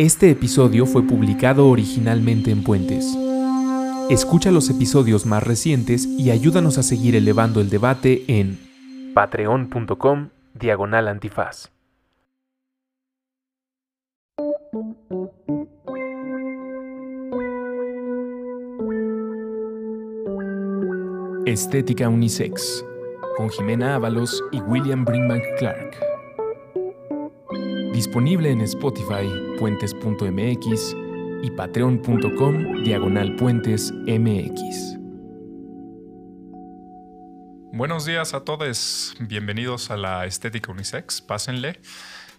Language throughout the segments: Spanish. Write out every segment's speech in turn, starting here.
Este episodio fue publicado originalmente en Puentes. Escucha los episodios más recientes y ayúdanos a seguir elevando el debate en patreon.com diagonal antifaz. Estética Unisex, con Jimena Ábalos y William Brinkman Clark. Disponible en Spotify, puentes.mx y patreon.com diagonal puentes mx. Buenos días a todos, bienvenidos a la Estética Unisex, pásenle.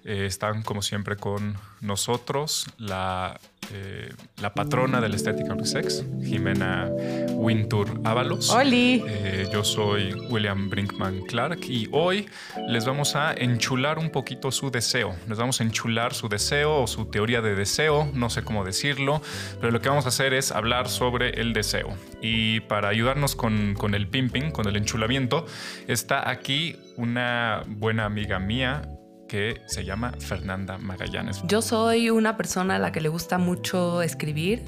Eh, están como siempre con nosotros la, eh, la patrona de la estética unisex, Jimena Wintour Ábalos. ¡Holi! Eh, yo soy William Brinkman Clark y hoy les vamos a enchular un poquito su deseo. Les vamos a enchular su deseo o su teoría de deseo, no sé cómo decirlo, pero lo que vamos a hacer es hablar sobre el deseo. Y para ayudarnos con, con el pimping, con el enchulamiento, está aquí una buena amiga mía, que se llama Fernanda Magallanes. Yo soy una persona a la que le gusta mucho escribir,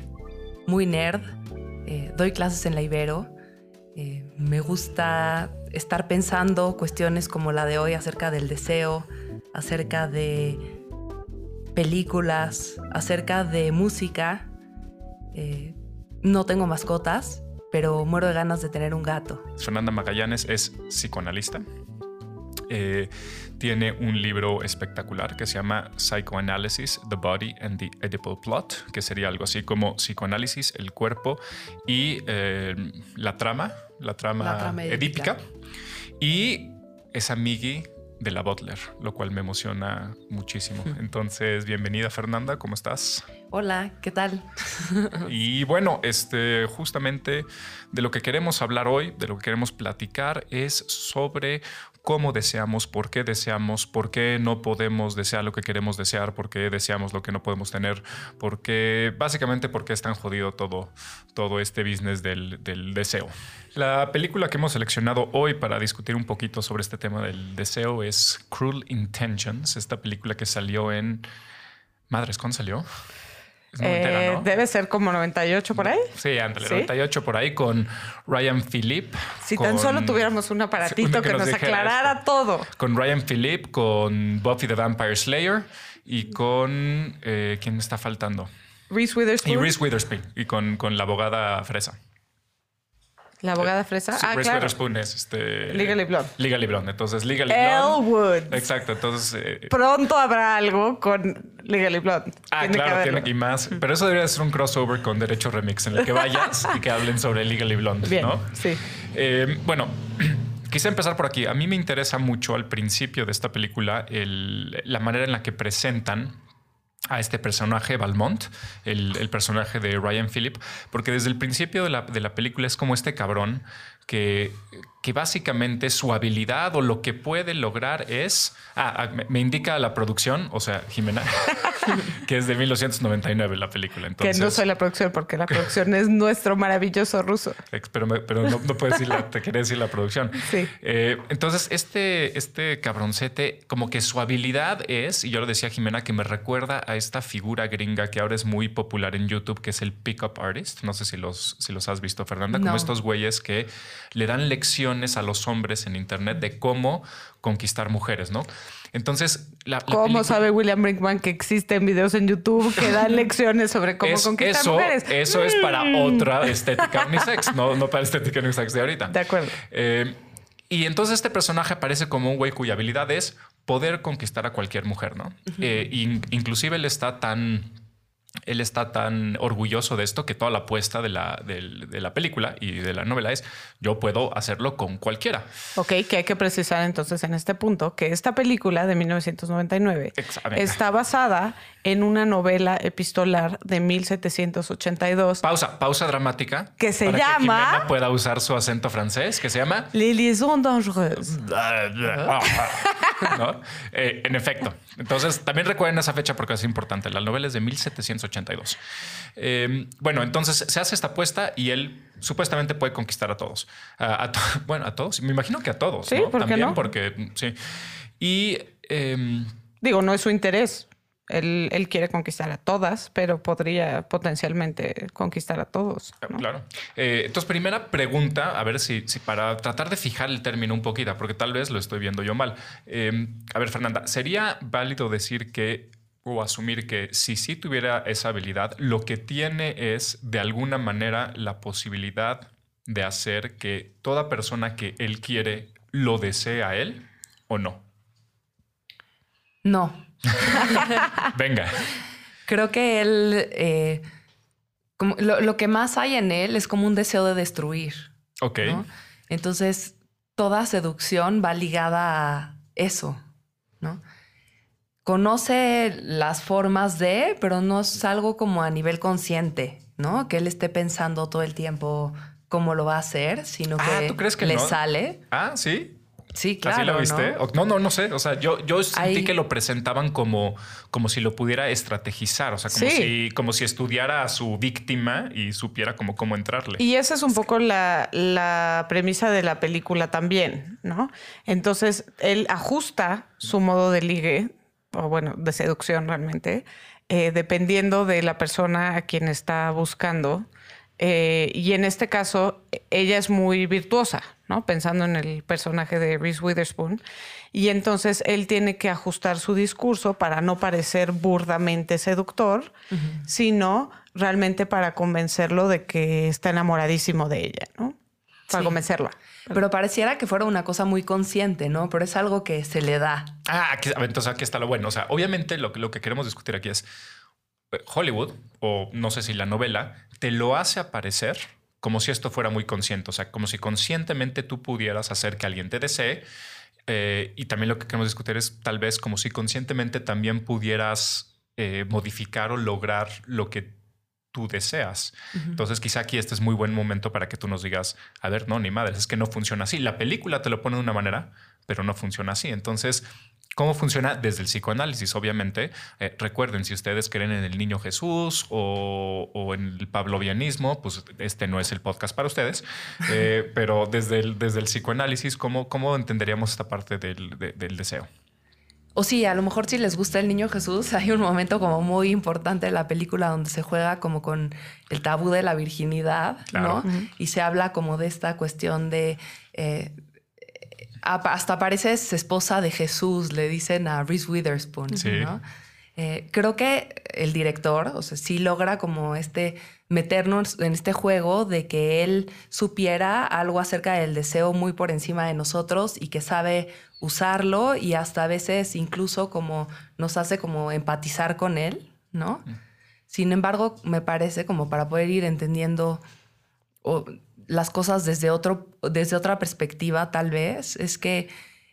muy nerd, eh, doy clases en la Ibero, eh, me gusta estar pensando cuestiones como la de hoy acerca del deseo, acerca de películas, acerca de música. Eh, no tengo mascotas, pero muero de ganas de tener un gato. Fernanda Magallanes es psicoanalista. Eh, tiene un libro espectacular que se llama Psychoanalysis, The Body and the Edible Plot, que sería algo así como psicoanálisis, el cuerpo y eh, la trama, la trama, La trama edípica. edípica. Y es amigui de la Butler, lo cual me emociona muchísimo. Entonces, bienvenida Fernanda, ¿cómo estás? Hola, ¿qué tal? Y bueno, este, justamente de lo que queremos hablar hoy, de lo que queremos platicar, es sobre cómo deseamos, por qué deseamos, por qué no podemos desear lo que queremos desear, por qué deseamos lo que no podemos tener, por qué, básicamente, por qué es tan jodido todo, todo este business del, del deseo. La película que hemos seleccionado hoy para discutir un poquito sobre este tema del deseo es Cruel Intentions, esta película que salió en... Madres, ¿cuándo salió? Noventera, Eh, ¿no? Debe ser como 98 por ahí. Sí, ándale, ¿Sí? 98 por ahí con Ryan Phillip. Si tan solo tuviéramos un aparatito que, nos, aclarara esto. todo. Con Ryan Phillip, con Buffy the Vampire Slayer y con. eh, ¿Quién me está faltando? Reese Y Witherspoon. Reese Witherspoon. Y con, con la abogada fresa. La abogada fresa. Sí, ah, Reese claro. Witherspoon es este. Legally Blonde. Legally Blonde. Entonces, Legally Blonde. Elwood. Exacto. Entonces. eh, Pronto habrá algo con Legally Blonde. Ah, Tiene que claro, tiene y más. Pero eso debería ser un crossover con Derecho Remix en el que vayas y que hablen sobre Legally Blonde, Bien, ¿no? sí. Eh, bueno, quise empezar por aquí. A mí me interesa mucho al principio de esta película el- la manera en la que presentan a este personaje, Valmont, el, el personaje de Ryan Phillip, porque desde el principio de la, de la película es como este cabrón que, que básicamente su habilidad o lo que puede lograr es... Ah, ah, me, indica la producción, o sea, Jimena, que es de 1999 la película. Entonces, que no soy la producción, porque la producción es nuestro maravilloso ruso. Pero, me- pero no, no puedes decir la, te quería decir la producción. Sí. Eh, entonces, este, este cabroncete, como que su habilidad es, y yo lo decía a Jimena, que me recuerda a esta figura gringa que ahora es muy popular en YouTube, que es el pickup artist. No sé si los, si los has visto, Fernanda, como estos güeyes que le dan lecciones a los hombres en internet de cómo conquistar mujeres, ¿no? Entonces, la, la ¿Cómo película- sabe William Brinkman que existen videos en YouTube que dan lecciones sobre cómo Es- conquistar eso, mujeres? eso es para Mm. otra estética unisex, no, no para estética unisex de ahorita. De acuerdo. Eh, y entonces este personaje aparece como un güey cuya habilidad es poder conquistar a cualquier mujer, ¿no? Eh, in- inclusive él está tan... Él está tan orgulloso de esto que toda la apuesta de la, de la película y de la novela es yo puedo hacerlo con cualquiera. Ok, que hay que precisar entonces en este punto que esta película de 1999 Ex- a ver. está basada en una novela epistolar de 1782 Pausa, pausa dramática. Que se para llama- Que Jimena pueda usar su acento francés, que se llama Les liaisons dangereuses. ¿No? Eh, en efecto. Entonces, también recuerden esa fecha porque es importante. La novela es de 1782. Eh, bueno, entonces se hace esta apuesta y él supuestamente puede conquistar a todos. A- a to- bueno, a todos. Me imagino que a todos. Sí, ¿no? ¿por qué También no? porque sí. Y em, Digo, no es su interés. Él, él, quiere conquistar a todas, pero podría potencialmente conquistar a todos. Claro. Eh, entonces, primera pregunta, a ver si, si, para tratar de fijar el término un poquito, porque tal vez lo estoy viendo yo mal. Eh, a ver, Fernanda, ¿sería válido decir que o asumir que si sí tuviera esa habilidad, lo que tiene es de alguna manera la posibilidad de hacer que toda persona que él quiere lo desee a él o no? No. Venga. Creo que él, eh, como, lo, que más hay en él es como un deseo de destruir. Ok. Entonces, toda seducción va ligada a eso. Conoce las formas de, pero no es algo como a nivel consciente, ¿no? Que él esté pensando todo el tiempo cómo lo va a hacer, sino ah, que, ¿tú crees que le sale. Ah, sí. Sí, claro. ¿Así lo viste? ¿no? no, no, sé. O sea, yo, yo sentí que lo presentaban como, como si lo pudiera estrategizar. O sea, como, si, como si estudiara a su víctima y supiera como cómo entrarle. Y esa es un poco la, la premisa de la película también, ¿no? Entonces, él ajusta su modo de ligue, o bueno, de seducción realmente, eh, dependiendo de la persona a quien está buscando. Eh, y en este caso, ella es muy virtuosa, ¿no? Pensando en el personaje de Reese Witherspoon. Y entonces él tiene que ajustar su discurso para no parecer burdamente seductor, sino realmente para convencerlo de que está enamoradísimo de ella, ¿no? Para convencerla. Pero pareciera que fuera una cosa muy consciente, ¿no? Pero es algo que se le da. Ah, entonces aquí está lo bueno. O sea, obviamente lo, lo que queremos discutir aquí es eh, Hollywood, o no sé si la novela, te lo hace aparecer como si esto fuera muy consciente, o sea, como si conscientemente tú pudieras hacer que alguien te desee. Eh, y también lo que queremos discutir es tal vez como si conscientemente también pudieras eh, modificar o lograr lo que tú deseas. Entonces, quizá aquí este es muy buen momento para que tú nos digas, a ver, no, ni madre, es que no funciona así. La película te lo pone de una manera, pero no funciona así. Entonces, ¿Cómo funciona desde el psicoanálisis? Obviamente, eh, recuerden, si ustedes creen en el niño Jesús o, en el pavlovianismo, pues este no es el podcast para ustedes, eh, pero desde el, desde el psicoanálisis, ¿cómo, ¿cómo entenderíamos esta parte del, deseo? O sí, a lo mejor si les gusta el niño Jesús, hay un momento como muy importante de la película donde se juega como con el tabú de la virginidad, ¿no? Y se habla como de esta cuestión de... Eh, hasta pareces esposa de Jesús, le dicen a Reese Witherspoon. Eh, creo que el director, o sea, sí logra como este meternos en este juego de que él supiera algo acerca del deseo muy por encima de nosotros y que sabe usarlo y hasta a veces incluso como nos hace como empatizar con él, ¿no? Mm. Sin embargo, me parece como para poder ir entendiendo las cosas desde, otro, desde otra perspectiva, tal vez, es que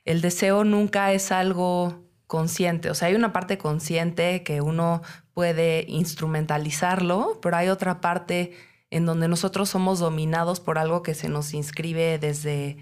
el deseo nunca es algo consciente. O sea, hay una parte consciente que uno puede instrumentalizarlo, pero hay otra parte en donde nosotros somos dominados por algo que se nos inscribe desde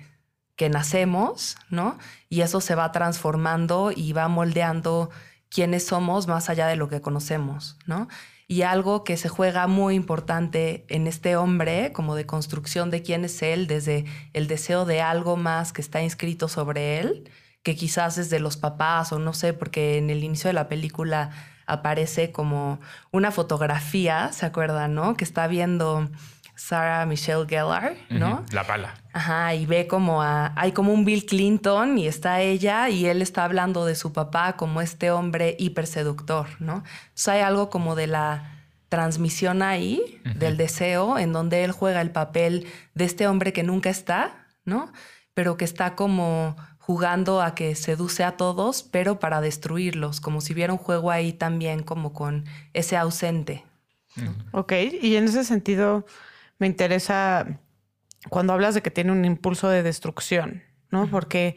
que nacemos, ¿no? Y eso se va transformando y va moldeando quiénes somos más allá de lo que conocemos, ¿no? y algo que se juega muy importante en este hombre, como de construcción de quién es él, desde el deseo de algo más que está inscrito sobre él, que quizás es de los papás o no sé, porque en el inicio de la película aparece como una fotografía, ¿se acuerdan, no? Que está viendo Sarah Michelle Gellar, ¿no? la bala. Ajá, y ve como a, hay como un Bill Clinton y está ella y él está hablando de su papá como este hombre hiperseductor, ¿no? Entonces hay algo como de la transmisión ahí, del deseo, en donde él juega el papel de este hombre que nunca está, ¿no? Pero que está como jugando a que seduce a todos, pero para destruirlos, como si hubiera un juego ahí también como con ese ausente. Ok, y en ese sentido me interesa cuando hablas de que tiene un impulso de destrucción, ¿no? Porque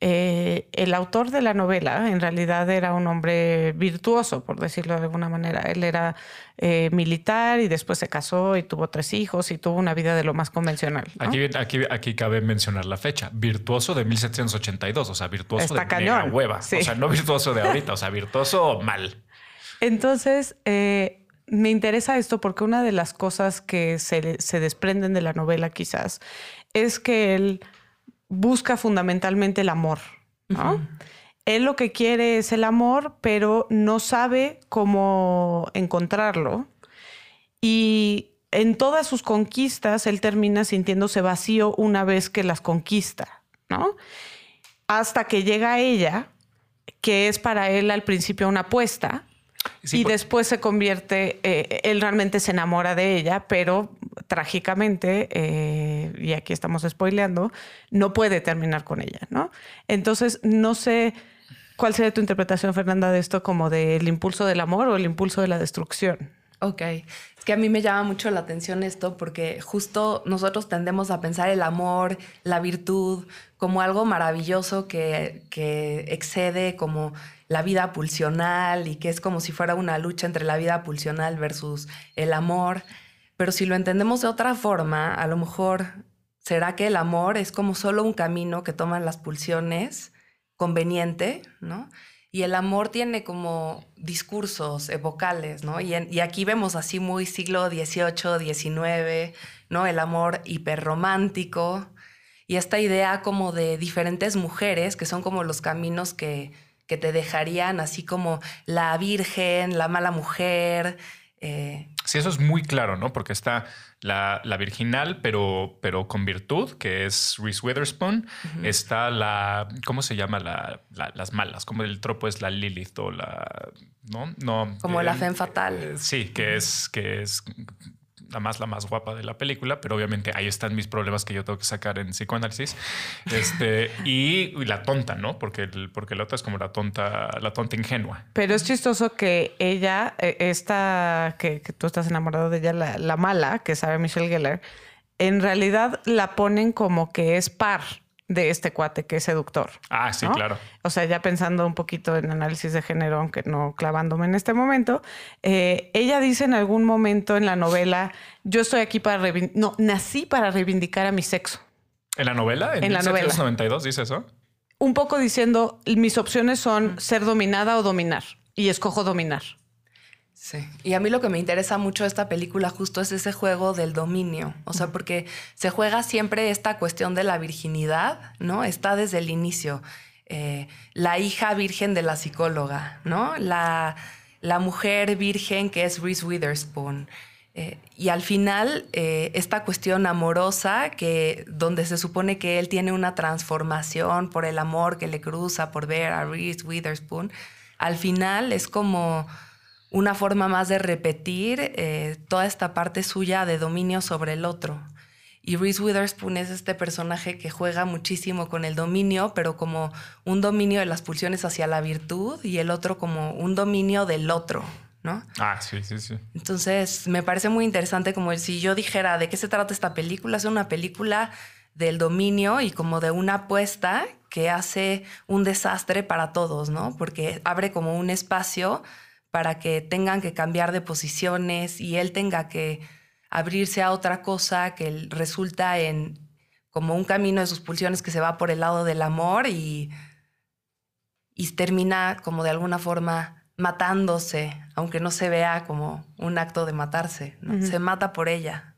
eh, el autor de la novela en realidad era un hombre virtuoso, por decirlo de alguna manera. Él era eh, militar y después se casó y tuvo tres hijos y tuvo una vida de lo más convencional. Aquí, aquí, aquí cabe mencionar la fecha. Virtuoso de 1782, o sea, virtuoso de cañón. hueva. O sea, no virtuoso de ahorita, o sea, virtuoso mal. Entonces, eh, me interesa esto porque una de las cosas que se, se, desprenden de la novela quizás es que él busca fundamentalmente el amor, ¿no? Él lo que quiere es el amor, pero no sabe cómo encontrarlo. Y en todas sus conquistas, él termina sintiéndose vacío una vez que las conquista, ¿no? Hasta que llega a ella, que es para él al principio una apuesta, y pues- después se convierte, eh, él realmente se enamora de ella, pero trágicamente, eh, y aquí estamos spoileando, no puede terminar con ella, ¿no? Entonces, no sé cuál sería tu interpretación, Fernanda, de esto como del impulso del amor o el impulso de la destrucción. Ok, que a mí me llama mucho la atención esto porque justo nosotros tendemos a pensar el amor, la virtud, como algo maravilloso que, que excede como la vida pulsional y que es como si fuera una lucha entre la vida pulsional versus el amor. Pero si lo entendemos de otra forma, a lo mejor será que el amor es como solo un camino que toman las pulsiones conveniente, ¿no? Y el amor tiene como discursos evocales, ¿no? Y aquí vemos así muy siglo XVIII, XIX, ¿no? El amor hiperromántico y esta idea como de diferentes mujeres que son como los caminos que, que te dejarían así como la virgen, la mala mujer. eh, Sí, eso es muy claro, ¿no? Porque está la, la virginal, pero, pero con virtud, que es Reese Witherspoon. Está la, ¿cómo se llama? La, la- las malas, como el tropo es la Lilith o la, ¿no? No. Como la eh, femme fatale. eh, Sí, que es, que es la más, la más guapa de la película, pero obviamente ahí están mis problemas que yo tengo que sacar en psicoanálisis. Este, y, la tonta, ¿no? Porque, el, porque la otra es como la tonta, la tonta ingenua. Pero es chistoso que ella, eh, esta que, que tú estás enamorado de ella, la, la mala, que sabe Michelle Geller, en realidad la ponen como que es par de este cuate que es seductor. Ah, sí, ¿no? claro. O sea, ya pensando un poquito en análisis de género, aunque no clavándome en este momento, eh, ella dice en algún momento en la novela, yo estoy aquí para reivindicar, no, nací para reivindicar a mi sexo. ¿En la novela? ¿En, En la novela. 1792 dice eso? Un poco diciendo, mis opciones son ser dominada o dominar, y escojo dominar. Sí. Y a mí lo que me interesa mucho de esta película justo es ese juego del dominio. O sea, porque se juega siempre esta cuestión de la virginidad, ¿no? Está desde el inicio. Eh, la hija virgen de la psicóloga, ¿no? La, la mujer virgen que es Reese Witherspoon. Eh, y al final, eh, esta cuestión amorosa, que, donde se supone que él tiene una transformación por el amor que le cruza por ver a Reese Witherspoon, al final es como una forma más de repetir eh, toda esta parte suya de dominio sobre el otro. Y Reese Witherspoon es este personaje que juega muchísimo con el dominio, pero como un dominio de las pulsiones hacia la virtud y el otro como un dominio del otro, ¿no? Ah, sí, sí, sí. Entonces, me parece muy interesante como si yo dijera de qué se trata esta película. Es una película del dominio y como de una apuesta que hace un desastre para todos, ¿no? Porque abre como un espacio para que tengan que cambiar de posiciones y él tenga que abrirse a otra cosa que resulta en como un camino de sus pulsiones que se va por el lado del amor y, y termina como de alguna forma matándose, aunque no se vea como un acto de matarse, ¿no? se mata por ella.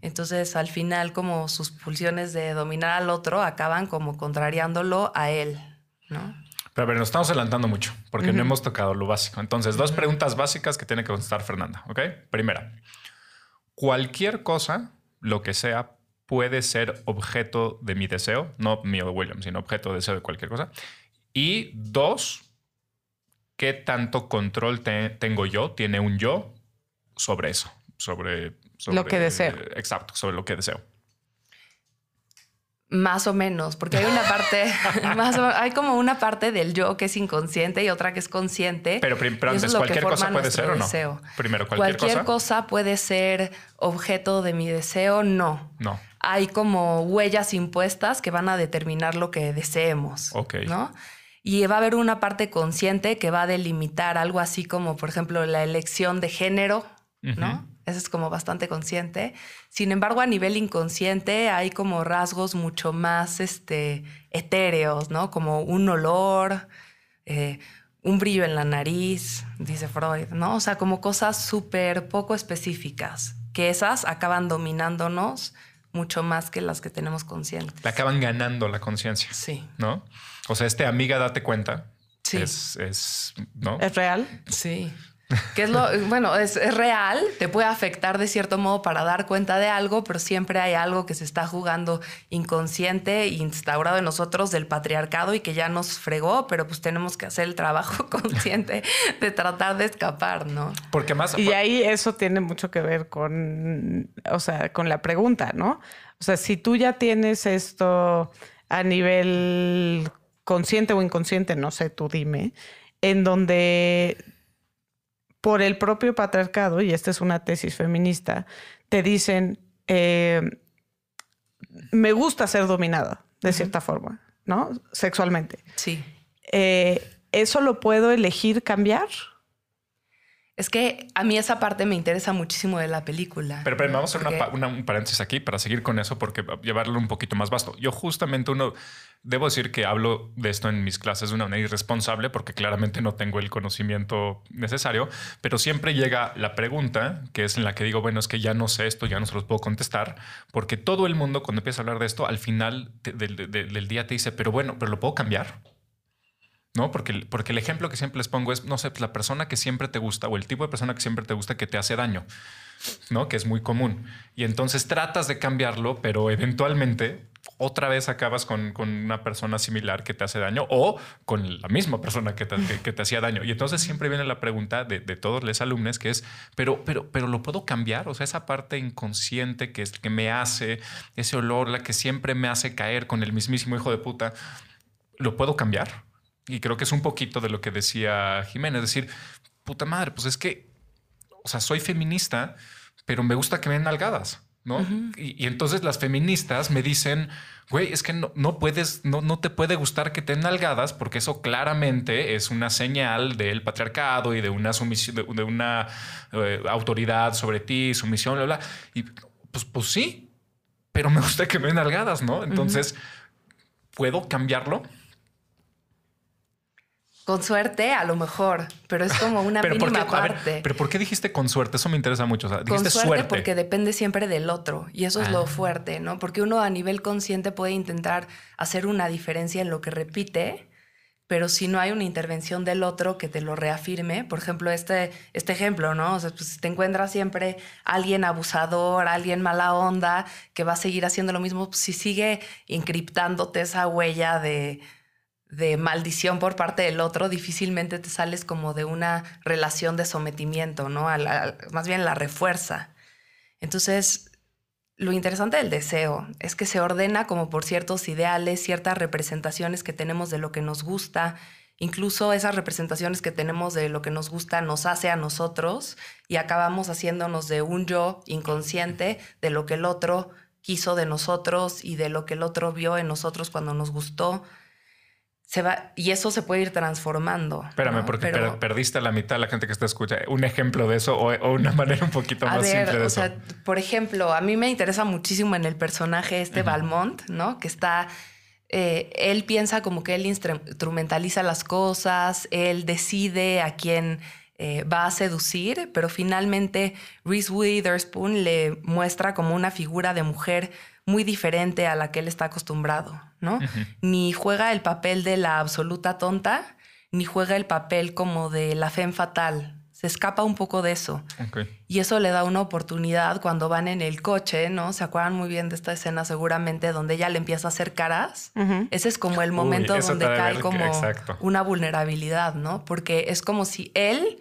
Entonces al final como sus pulsiones de dominar al otro acaban como contrariándolo a él, ¿no? Pero a ver, nos estamos adelantando mucho porque no hemos tocado lo básico. Entonces, dos preguntas básicas que tiene que contestar Fernanda. ¿Ok? Primera, cualquier cosa, lo que sea, puede ser objeto de mi deseo, no mío de William, sino objeto de deseo de cualquier cosa. Y dos, ¿qué tanto control te- tengo yo, tiene un yo sobre eso? Sobre, sobre- Lo que deseo. Exacto, sobre lo que deseo. Más o menos, porque hay una parte, más o- hay como una parte del yo que es inconsciente y otra que es consciente. Pero, pero antes, ¿cualquier cosa puede ser o no? deseo. Primero, ¿cualquier cosa? puede ser objeto de mi deseo, no. No. Hay como huellas impuestas que van a determinar lo que deseemos. Ok. ¿no? Y va a haber una parte consciente que va a delimitar algo así como, por ejemplo, la elección de género, ¿no? Eso es como bastante consciente. Sin embargo, a nivel inconsciente hay como rasgos mucho más este, etéreos, ¿no? Como un olor, eh, un brillo en la nariz, dice Freud, ¿no? O sea, como cosas súper poco específicas, que esas acaban dominándonos mucho más que las que tenemos conscientes. Le acaban ganando la conciencia. Sí. ¿No? O sea, este amiga, date cuenta. Sí. Es, es, ¿no? ¿Es real? Sí. Que es lo, bueno, es, es, real, te puede afectar de cierto modo para dar cuenta de algo, pero siempre hay algo que se está jugando inconsciente e instaurado en nosotros del patriarcado y que ya nos fregó, pero pues tenemos que hacer el trabajo consciente de tratar de escapar, ¿no? Porque más... Y ahí eso tiene mucho que ver con, o sea, con la pregunta, ¿no? O sea, si tú ya tienes esto a nivel consciente o inconsciente, no sé, tú dime, en donde por el propio patriarcado, y esta es una tesis feminista, te dicen, eh, me gusta ser dominada, de cierta forma, ¿no? Sexualmente. Sí. Eh, ¿Eso lo puedo elegir cambiar? Es que a mí esa parte me interesa muchísimo de la película. Pero, pero vamos a hacer una, una, un paréntesis aquí para seguir con eso, porque llevarlo un poquito más vasto. Yo justamente uno, debo decir que hablo de esto en mis clases de una manera irresponsable, porque claramente no tengo el conocimiento necesario, pero siempre llega la pregunta, que es en la que digo, bueno, es que ya no sé esto, ya no se los puedo contestar, porque todo el mundo cuando empieza a hablar de esto, al final de, de, de, del día te dice, pero bueno, pero lo puedo cambiar. ¿No? Porque, porque el ejemplo que siempre les pongo es, no sé, pues la persona que siempre te gusta o el tipo de persona que siempre te gusta que te hace daño, ¿no? Que es muy común. Y entonces tratas de cambiarlo, pero eventualmente otra vez acabas con, con una persona similar que te hace daño o con la misma persona que te, que, te hacía daño. Y entonces siempre viene la pregunta de, de, todos los alumnos que es, pero, pero, pero lo puedo cambiar? O sea, esa parte inconsciente que, es, que me hace, ese olor, la que siempre me hace caer con el mismísimo hijo de puta, ¿lo puedo cambiar? Y creo que es un poquito de lo que decía Jiménez, es decir, puta madre, pues es que, o sea, soy feminista, pero me gusta que me den nalgadas, ¿no? Uh -huh. y, y, entonces las feministas me dicen, güey, es que no, no puedes, no, no, te puede gustar que te den nalgadas porque eso claramente es una señal del patriarcado y de una sumisión, de, de una eh, autoridad sobre ti, sumisión, bla, bla. Y pues, pues sí, pero me gusta que me den nalgadas, ¿no? Entonces, uh -huh. ¿puedo cambiarlo? Con suerte, a lo mejor, pero es como una pero mínima qué, parte. Ver, pero ¿por qué dijiste con suerte? Eso me interesa mucho. O sea, con dijiste suerte, suerte, porque depende siempre del otro y eso es ah. lo fuerte, ¿no? Porque uno a nivel consciente puede intentar hacer una diferencia en lo que repite, pero si no hay una intervención del otro que te lo reafirme, por ejemplo, este, este ejemplo, ¿no? O sea, pues si te encuentras siempre alguien abusador, alguien mala onda, que va a seguir haciendo lo mismo, pues si sigue encriptándote esa huella de de maldición por parte del otro, difícilmente te sales como de una relación de sometimiento, ¿no? Más bien la refuerza. Entonces, lo interesante del deseo es que se ordena como por ciertos ideales, ciertas representaciones que tenemos de lo que nos gusta, incluso esas representaciones que tenemos de lo que nos gusta nos hace a nosotros y acabamos haciéndonos de un yo inconsciente de lo que el otro quiso de nosotros y de lo que el otro vio en nosotros cuando nos gustó se va y eso se puede ir transformando. Espérame, ¿no? porque Pero, perdiste la mitad de la gente que está escuchando. Un ejemplo de eso o, o una manera un poquito más ver, simple de o eso. Sea, por ejemplo, a mí me interesa muchísimo en el personaje este uh -huh. Valmont, ¿no? Que está. Eh, él piensa como que él instrumentaliza las cosas, él decide a quién eh, va a seducir, pero finalmente Reese Witherspoon le muestra como una figura de mujer muy diferente a la que él está acostumbrado, ¿no? Uh -huh. Ni juega el papel de la absoluta tonta, ni juega el papel como de la femme fatal. Se escapa un poco de eso. Okay. Y eso le da una oportunidad cuando van en el coche, ¿no? Se acuerdan muy bien de esta escena seguramente donde ella le empieza a hacer caras. Uh -huh. Ese es como el momento Uy, donde cae como exacto. una vulnerabilidad, ¿no? Porque es como si él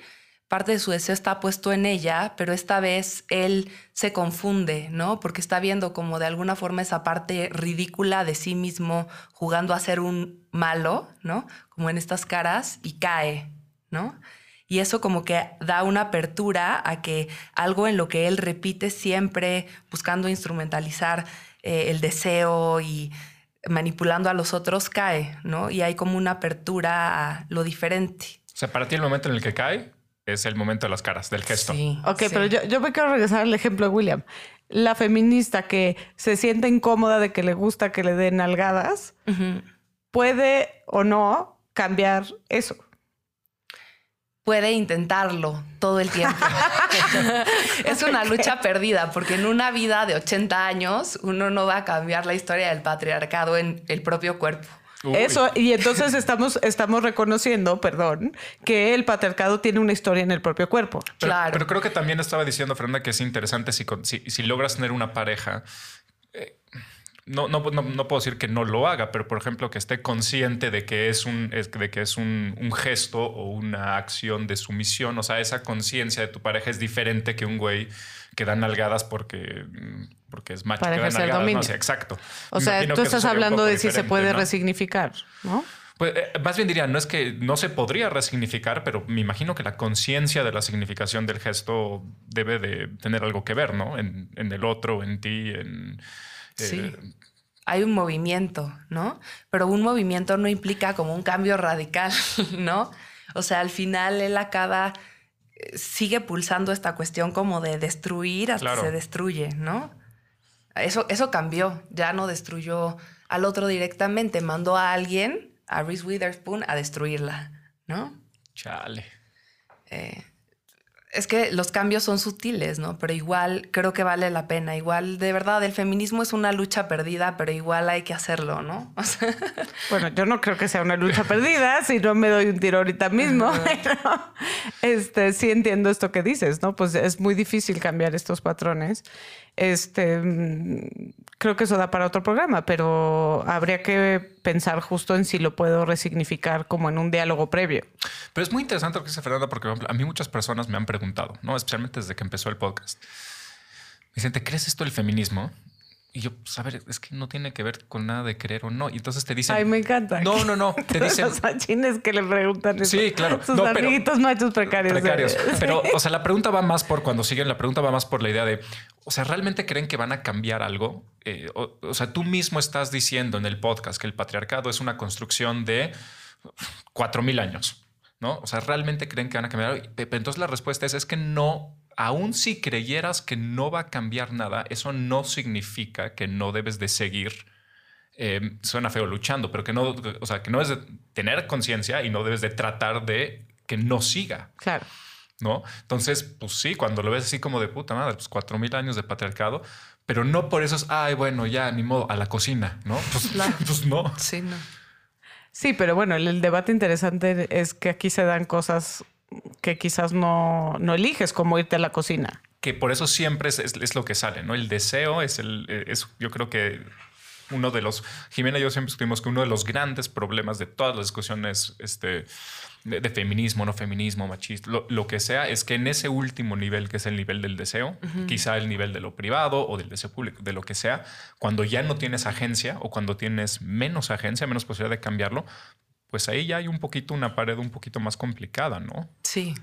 parte de su deseo está puesto en ella, pero esta vez él se confunde, ¿no? Porque está viendo como de alguna forma esa parte ridícula de sí mismo jugando a ser un malo, ¿no? Como en estas caras y cae, ¿no? Y eso como que da una apertura a que algo en lo que él repite siempre, buscando instrumentalizar eh, el deseo y manipulando a los otros, cae, ¿no? Y hay como una apertura a lo diferente. O sea, para ti el momento en el que cae es el momento de las caras, del gesto. Sí, ok, sí. pero yo, yo, me quiero regresar al ejemplo de William. La feminista que se siente incómoda de que le gusta que le den nalgadas, uh -huh. puede o no cambiar eso. puede intentarlo todo el tiempo. es una lucha perdida, porque en una vida de 80 años uno no va a cambiar la historia del patriarcado en el propio cuerpo. Eso, y entonces estamos, estamos reconociendo, perdón, que el patriarcado tiene una historia en el propio cuerpo. Pero, Claro. pero creo que también estaba diciendo, Fernanda, que es interesante si, si, si logras tener una pareja. eh, no, no, no, no puedo decir que no lo haga, pero por ejemplo, que esté consciente de que es un, de que es un, un gesto o una acción de sumisión. O sea, esa conciencia de tu pareja es diferente que un güey que da nalgadas porque, porque es macho. Para que ejercer dominio. No, exacto. O Me sea, tú que estás hablando de si se puede ¿no? resignificar, ¿no? Pues, eh, más bien diría, no es que no se podría resignificar, pero me imagino que la conciencia de la significación del gesto debe de tener algo que ver, ¿no? En, en el otro, en ti, en... eh, Sí. Hay un movimiento, ¿no? Pero un movimiento no implica como un cambio radical, ¿no? O sea, al final él acaba, eh, sigue pulsando esta cuestión como de destruir hasta Claro. se destruye, ¿no? Eso, eso cambió, ya no destruyó al otro directamente, mandó a alguien, a Reese Witherspoon, a destruirla, ¿no? Chale. Eh, es que los cambios son sutiles, ¿no? Pero igual creo que vale la pena. Igual, de verdad, el feminismo es una lucha perdida, pero igual hay que hacerlo, ¿no? O sea, Bueno, yo no creo que sea una lucha perdida, si no me doy un tiro ahorita mismo, pero este, sí entiendo esto que dices, ¿no? Pues es muy difícil cambiar estos patrones. Este, mm, creo que eso da para otro programa, pero habría que pensar justo en si lo puedo resignificar como en un diálogo previo. Pero es muy interesante lo que dice Fernanda, porque a mí muchas personas me han preguntado, ¿no? Especialmente desde que empezó el podcast. Me dicen, ¿te crees esto del feminismo? Y yo, pues a ver, es que no tiene que ver con nada de creer o no. Y entonces te dicen... Ay, me encanta. No, no, no. Te dicen... Los machines que le preguntan eso. Sí, claro. Sus No, pero- amiguitos machos precarios. precarios. Pero, o sea, la pregunta va más por cuando siguen, la pregunta va más por la idea de, o sea, ¿realmente creen que van a cambiar algo? Eh, o, o sea, tú mismo estás diciendo en el podcast que el patriarcado es una construcción de cuatro mil años, ¿no? O sea, ¿realmente creen que van a cambiar algo? Entonces la respuesta es, es que no, aun si creyeras que no va a cambiar nada, eso no significa que no debes de seguir eh, suena feo luchando, pero que no, o sea, que no debes de tener conciencia y no debes de tratar de que no siga. Claro. ¿no? Entonces, pues sí, cuando lo ves así como de puta madre, pues cuatro mil años de patriarcado, pero no por eso es, ay, bueno, ya, ni modo, a la cocina, ¿no? Pues, Claro. pues no. sí, no. Sí, pero bueno, el, el debate interesante es que aquí se dan cosas que quizás no, no eliges, como irte a la cocina. Que por eso siempre es, es- es lo que sale, ¿no? El deseo es el, eh, es, yo creo que uno de los, Jimena y yo siempre escribimos que uno de los grandes problemas de todas las discusiones este, de, de feminismo, no feminismo, machista, lo, lo que sea, es que en ese último nivel, que es el nivel del deseo, quizá el nivel de lo privado o del deseo público, de lo que sea, cuando ya no tienes agencia o cuando tienes menos agencia, menos posibilidad de cambiarlo, pues ahí ya hay un poquito una pared un poquito más complicada, ¿no? Sí,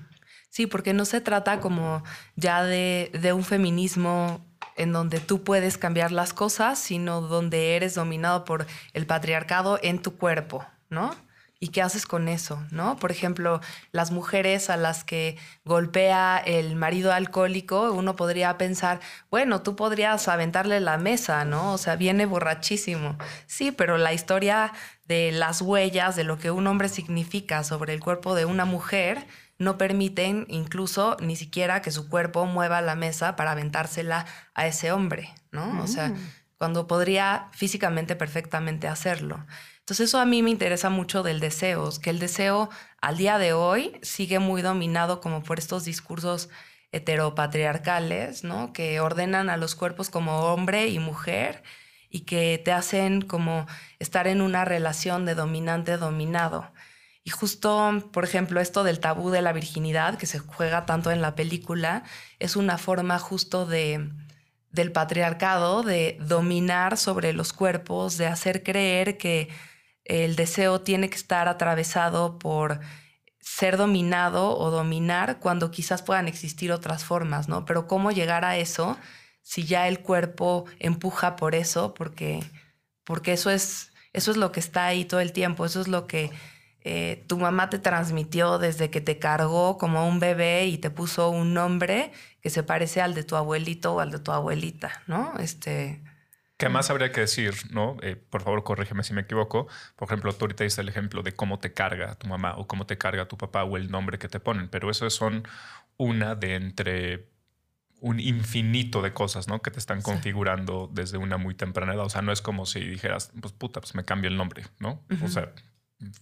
sí, porque no se trata como ya de, un feminismo en donde tú puedes cambiar las cosas, sino donde eres dominado por el patriarcado en tu cuerpo, ¿no? ¿Y qué haces con eso, no? Por ejemplo, las mujeres a las que golpea el marido alcohólico, uno podría pensar, bueno, tú podrías aventarle la mesa, ¿no? O sea, viene borrachísimo. Sí, pero la historia de las huellas, de lo que un hombre significa sobre el cuerpo de una mujer, no permiten incluso ni siquiera que su cuerpo mueva la mesa para aventársela a ese hombre, ¿no? O sea, cuando podría físicamente perfectamente hacerlo. Entonces eso a mí me interesa mucho del deseo, que el deseo al día de hoy sigue muy dominado como por estos discursos heteropatriarcales, ¿no? Que ordenan a los cuerpos como hombre y mujer y que te hacen como estar en una relación de dominante-dominado. Y justo, por ejemplo, esto del tabú de la virginidad, que se juega tanto en la película, es una forma justo de, del patriarcado, de dominar sobre los cuerpos, de hacer creer que el deseo tiene que estar atravesado por ser dominado o dominar cuando quizás puedan existir otras formas, ¿no? Pero cómo llegar a eso si ya el cuerpo empuja por eso, porque, porque eso, es, eso es lo que está ahí todo el tiempo, eso es lo que eh, tu mamá te transmitió desde que te cargó como un bebé y te puso un nombre que se parece al de tu abuelito o al de tu abuelita, ¿no? Este, Que más habría que decir, ¿no? Eh, por favor, corrígeme si me equivoco. Por ejemplo, tú ahorita diste el ejemplo de cómo te carga tu mamá o cómo te carga tu papá o el nombre que te ponen, pero eso son una de entre un infinito de cosas, ¿no? Que te están configurando desde una muy temprana edad. O sea, no es como si dijeras, pues puta, pues me cambio el nombre, ¿no? O sea,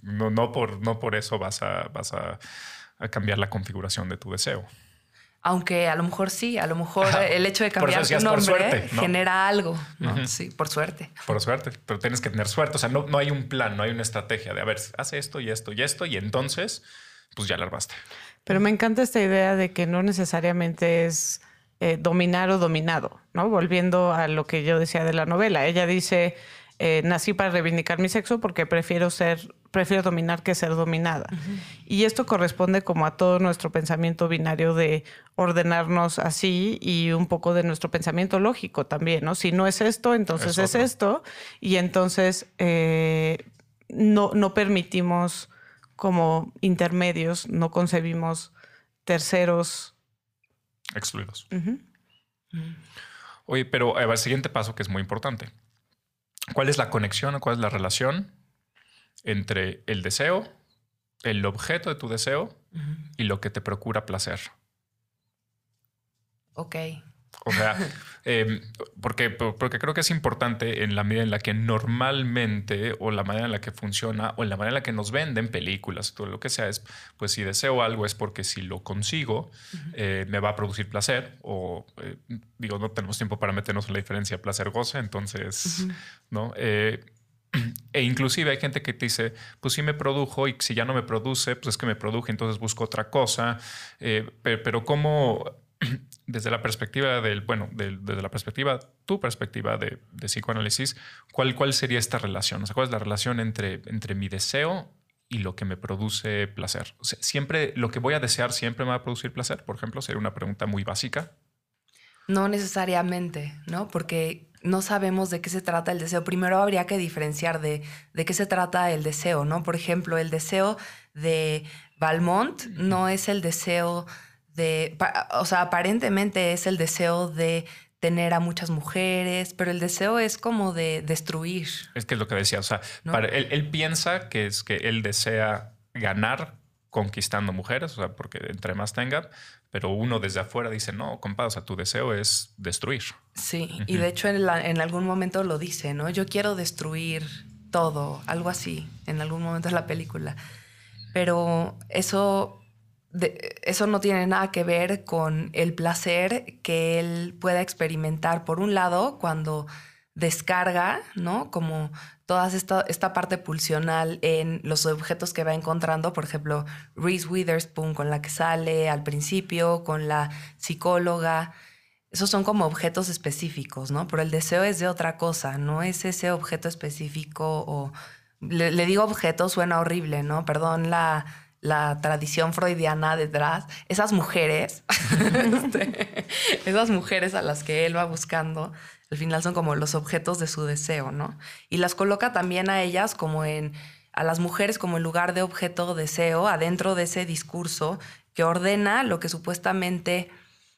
no, no, por, no por eso vas, a, vas a, cambiar la configuración de tu deseo. Aunque a lo mejor sí, a lo mejor el hecho de cambiar tu nombre genera algo, ¿no? Sí, por suerte. Por suerte, pero tienes que tener suerte. O sea, no, no hay un plan, no hay una estrategia de, a ver, hace esto y esto y esto y entonces, pues ya la armaste. Pero me encanta esta idea de que no necesariamente es eh, dominar o dominado, ¿no? Volviendo a lo que yo decía de la novela. Ella dice, eh, nací para reivindicar mi sexo porque prefiero ser, prefiero dominar que ser dominada. Y esto corresponde como a todo nuestro pensamiento binario de ordenarnos así y un poco de nuestro pensamiento lógico también, ¿no? Si no es esto, entonces es, esto. Y entonces eh, no, no permitimos como intermedios, no concebimos terceros excluidos. Oye, pero el siguiente paso que es muy importante. ¿Cuál es la conexión o cuál es la relación entre el deseo, el objeto de tu deseo y lo que te procura placer? Ok. O sea, em, porque, porque creo que es importante en la medida en la que normalmente o la manera en la que funciona o en la manera en la que nos venden películas, todo lo que sea, es pues si deseo algo es porque si lo consigo eh, me va a producir placer o eh, digo, no tenemos tiempo para meternos en la diferencia placer-goce, entonces, ¿no? Eh, e inclusive hay gente que te dice, pues sí me produjo y si ya no me produce, pues es que me produje, entonces busco otra cosa. pero, pero, ¿cómo desde la perspectiva del, bueno, desde la perspectiva, tu perspectiva de, psicoanálisis, ¿cuál, ¿cuál sería esta relación? O sea, ¿cuál es la relación entre, entre mi deseo y lo que me produce placer? siempre, lo que voy a desear siempre me va a producir placer, por ejemplo, sería una pregunta muy básica. No necesariamente, ¿no? Porque no sabemos de qué se trata el deseo. Primero habría que diferenciar de, de qué se trata el deseo, ¿no? Por ejemplo, el deseo de Valmont no es el deseo de, o sea, aparentemente es el deseo de tener a muchas mujeres, pero el deseo es como de destruir. Es que es lo que decía, o sea, él, piensa que es que él desea ganar conquistando mujeres, o sea, porque entre más tenga, pero uno desde afuera dice, no, compadre, o sea, tu deseo es destruir. Sí, y de hecho en, en, algún momento lo dice, ¿no? Yo quiero destruir todo, algo así, en algún momento de la película. Pero eso eso no tiene nada que ver con el placer que él pueda experimentar, por un lado, cuando descarga, ¿no? Como toda esta, esta parte pulsional en los objetos que va encontrando, por ejemplo, Reese Witherspoon con la que sale al principio, con la psicóloga. Esos son como objetos específicos, ¿no? Pero el deseo es de otra cosa, no es ese objeto específico o... Le, le digo objeto, suena horrible, ¿no? Perdón la la tradición freudiana detrás, esas mujeres, este, esas mujeres a las que él va buscando, al final son como los objetos de su deseo, ¿no? Y las coloca también a ellas como en, a las mujeres como en lugar de objeto deseo, adentro de ese discurso que ordena lo que supuestamente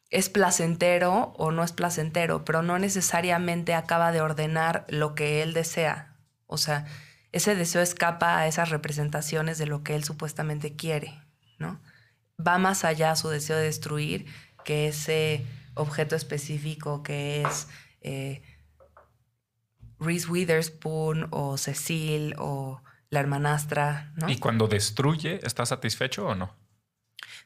es placentero o no es placentero, pero no necesariamente acaba de ordenar lo que él desea. O sea, ese deseo escapa a esas representaciones de lo que él supuestamente quiere, ¿no? Va más allá su deseo de destruir que ese objeto específico que es eh, Reese Witherspoon o Cecil o la hermanastra, ¿no? ¿Y cuando destruye, está satisfecho o no?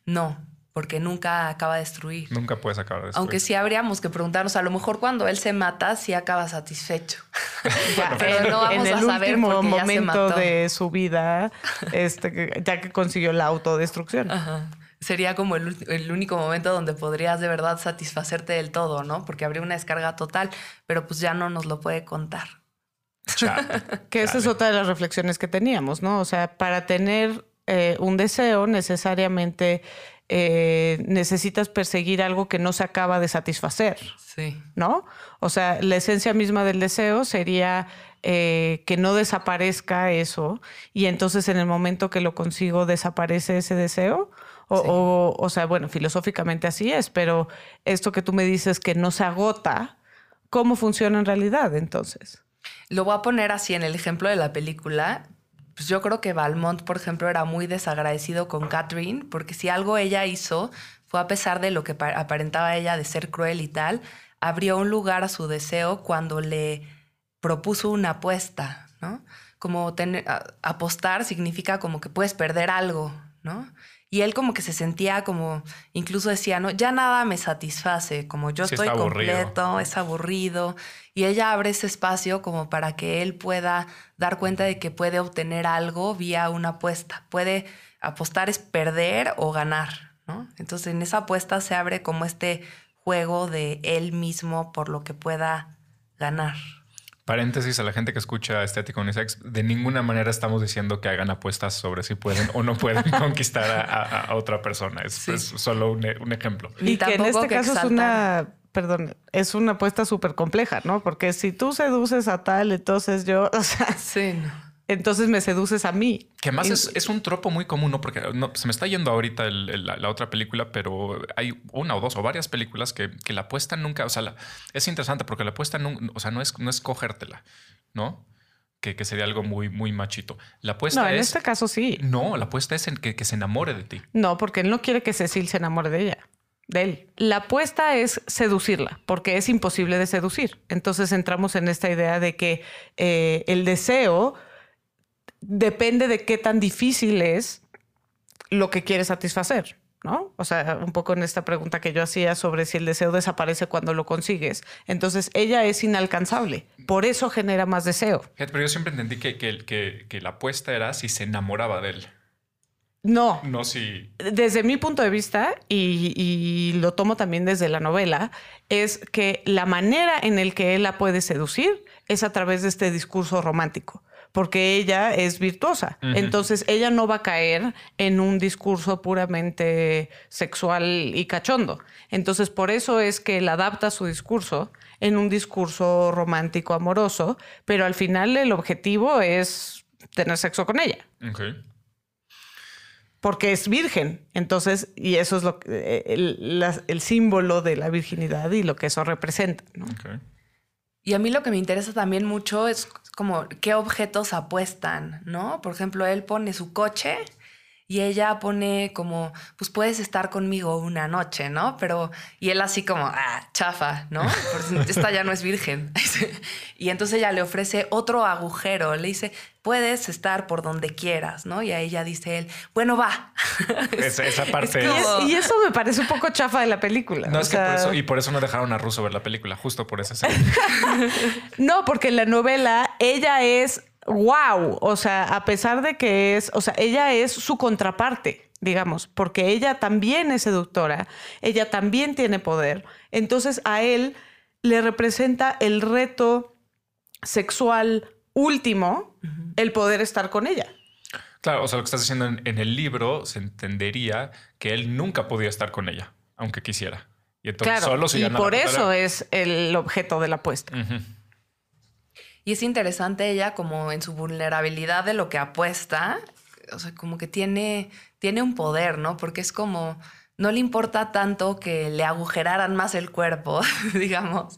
No, porque nunca acaba de destruir. Nunca puedes acabar de destruir. Aunque sí habríamos que preguntarnos, a lo mejor cuando él se mata, sí acaba satisfecho. Pero no vamos en el a saber último momento de su vida, este, ya que consiguió la autodestrucción. Sería como el, único momento donde podrías de verdad satisfacerte del todo, ¿no? Porque habría una descarga total, pero pues ya no nos lo puede contar. que esa es otra de las reflexiones que teníamos, ¿no? O sea, para tener eh, un deseo necesariamente eh, necesitas perseguir algo que no se acaba de satisfacer. Sí. ¿No? O sea, la esencia misma del deseo sería eh, que no desaparezca eso y entonces en el momento que lo consigo desaparece ese deseo. O, o, sea, bueno, filosóficamente así es, pero esto que tú me dices que no se agota, cómo funciona en realidad entonces. Lo voy a poner así en el ejemplo de la película. Pues yo creo que Valmont, por ejemplo, era muy desagradecido con Catherine, porque si algo ella hizo fue a pesar de lo que aparentaba ella de ser cruel y tal, abrió un lugar a su deseo cuando le propuso una apuesta, ¿no? Como tener, apostar significa como que puedes perder algo, ¿no? Y él como que se sentía como, incluso decía, no, ya nada me satisface, como yo estoy completo, es aburrido. Y ella abre ese espacio como para que él pueda dar cuenta de que puede obtener algo vía una apuesta. Puede apostar es perder o ganar, ¿no? Entonces en esa apuesta se abre como este juego de él mismo por lo que pueda ganar. Paréntesis a la gente que escucha Estético Unisex, de ninguna manera estamos diciendo que hagan apuestas sobre si pueden o no pueden conquistar a, otra persona. Es, solo un, ejemplo. Y, que en este caso es una, perdón, es una apuesta súper compleja, ¿no? Porque si tú seduces a tal, entonces yo, o sea, sí, entonces me seduces a mí. Que más es, un tropo muy común, ¿no? Porque se me está yendo ahorita la, otra película, pero hay una o dos o varias películas que, la apuesta nunca, o sea, es interesante porque la apuesta o sea, no es, no es cogértela, ¿no? Que, sería algo muy, muy machito. La apuesta no, en este caso sí. No, la apuesta es en que, que se enamore de ti. No, porque él no quiere que Cecil se enamore de ella de él. La apuesta es seducirla, porque es imposible de seducir. Entonces entramos en esta idea de que eh, el deseo depende de qué tan difícil es lo que quiere satisfacer. ¿no? O sea, un poco en esta pregunta que yo hacía sobre si el deseo desaparece cuando lo consigues. Entonces, ella es inalcanzable. Por eso genera más deseo. Pero yo siempre entendí que, que, la apuesta era si se enamoraba de él. No. No si. Desde mi punto de vista, y, y, lo tomo también desde la novela, es que la manera en el que él la puede seducir es a través de este discurso romántico porque ella es virtuosa. Entonces ella no va a caer en un discurso puramente sexual y cachondo. Entonces por eso es que él adapta su discurso en un discurso romántico amoroso, pero al final el objetivo es tener sexo con ella. Porque es virgen. Entonces, y eso es lo el, símbolo de la virginidad y lo que eso representa. Y a mí lo que me interesa también mucho es como qué objetos apuestan, ¿no? Por ejemplo, él pone su coche y ella pone como, pues puedes estar conmigo una noche, ¿no? Pero, y él así como, ah, chafa, ¿no? esta ya no es virgen. y entonces ella le ofrece otro agujero, le dice, puedes estar por donde quieras, ¿no? Y a ella dice él, bueno, va. Esa, parte. y, eso me parece un poco chafa de la película. No, es que por eso, y por eso no dejaron a Russo ver la película, justo por esa escena. no, porque en la novela ella es wow, o sea, a pesar de que es, o sea, ella es su contraparte, digamos, porque ella también es seductora, ella también tiene poder, entonces a él le representa el reto sexual último el poder estar con ella. Claro, o sea, lo que estás diciendo en, el libro se entendería que él nunca podía estar con ella, aunque quisiera. Y entonces solo y por eso es el objeto de la apuesta. Y es interesante ella como en su vulnerabilidad de lo que apuesta, o sea, como que tiene, tiene un poder, ¿no? Porque es como, no le importa tanto que le agujeraran más el cuerpo, digamos,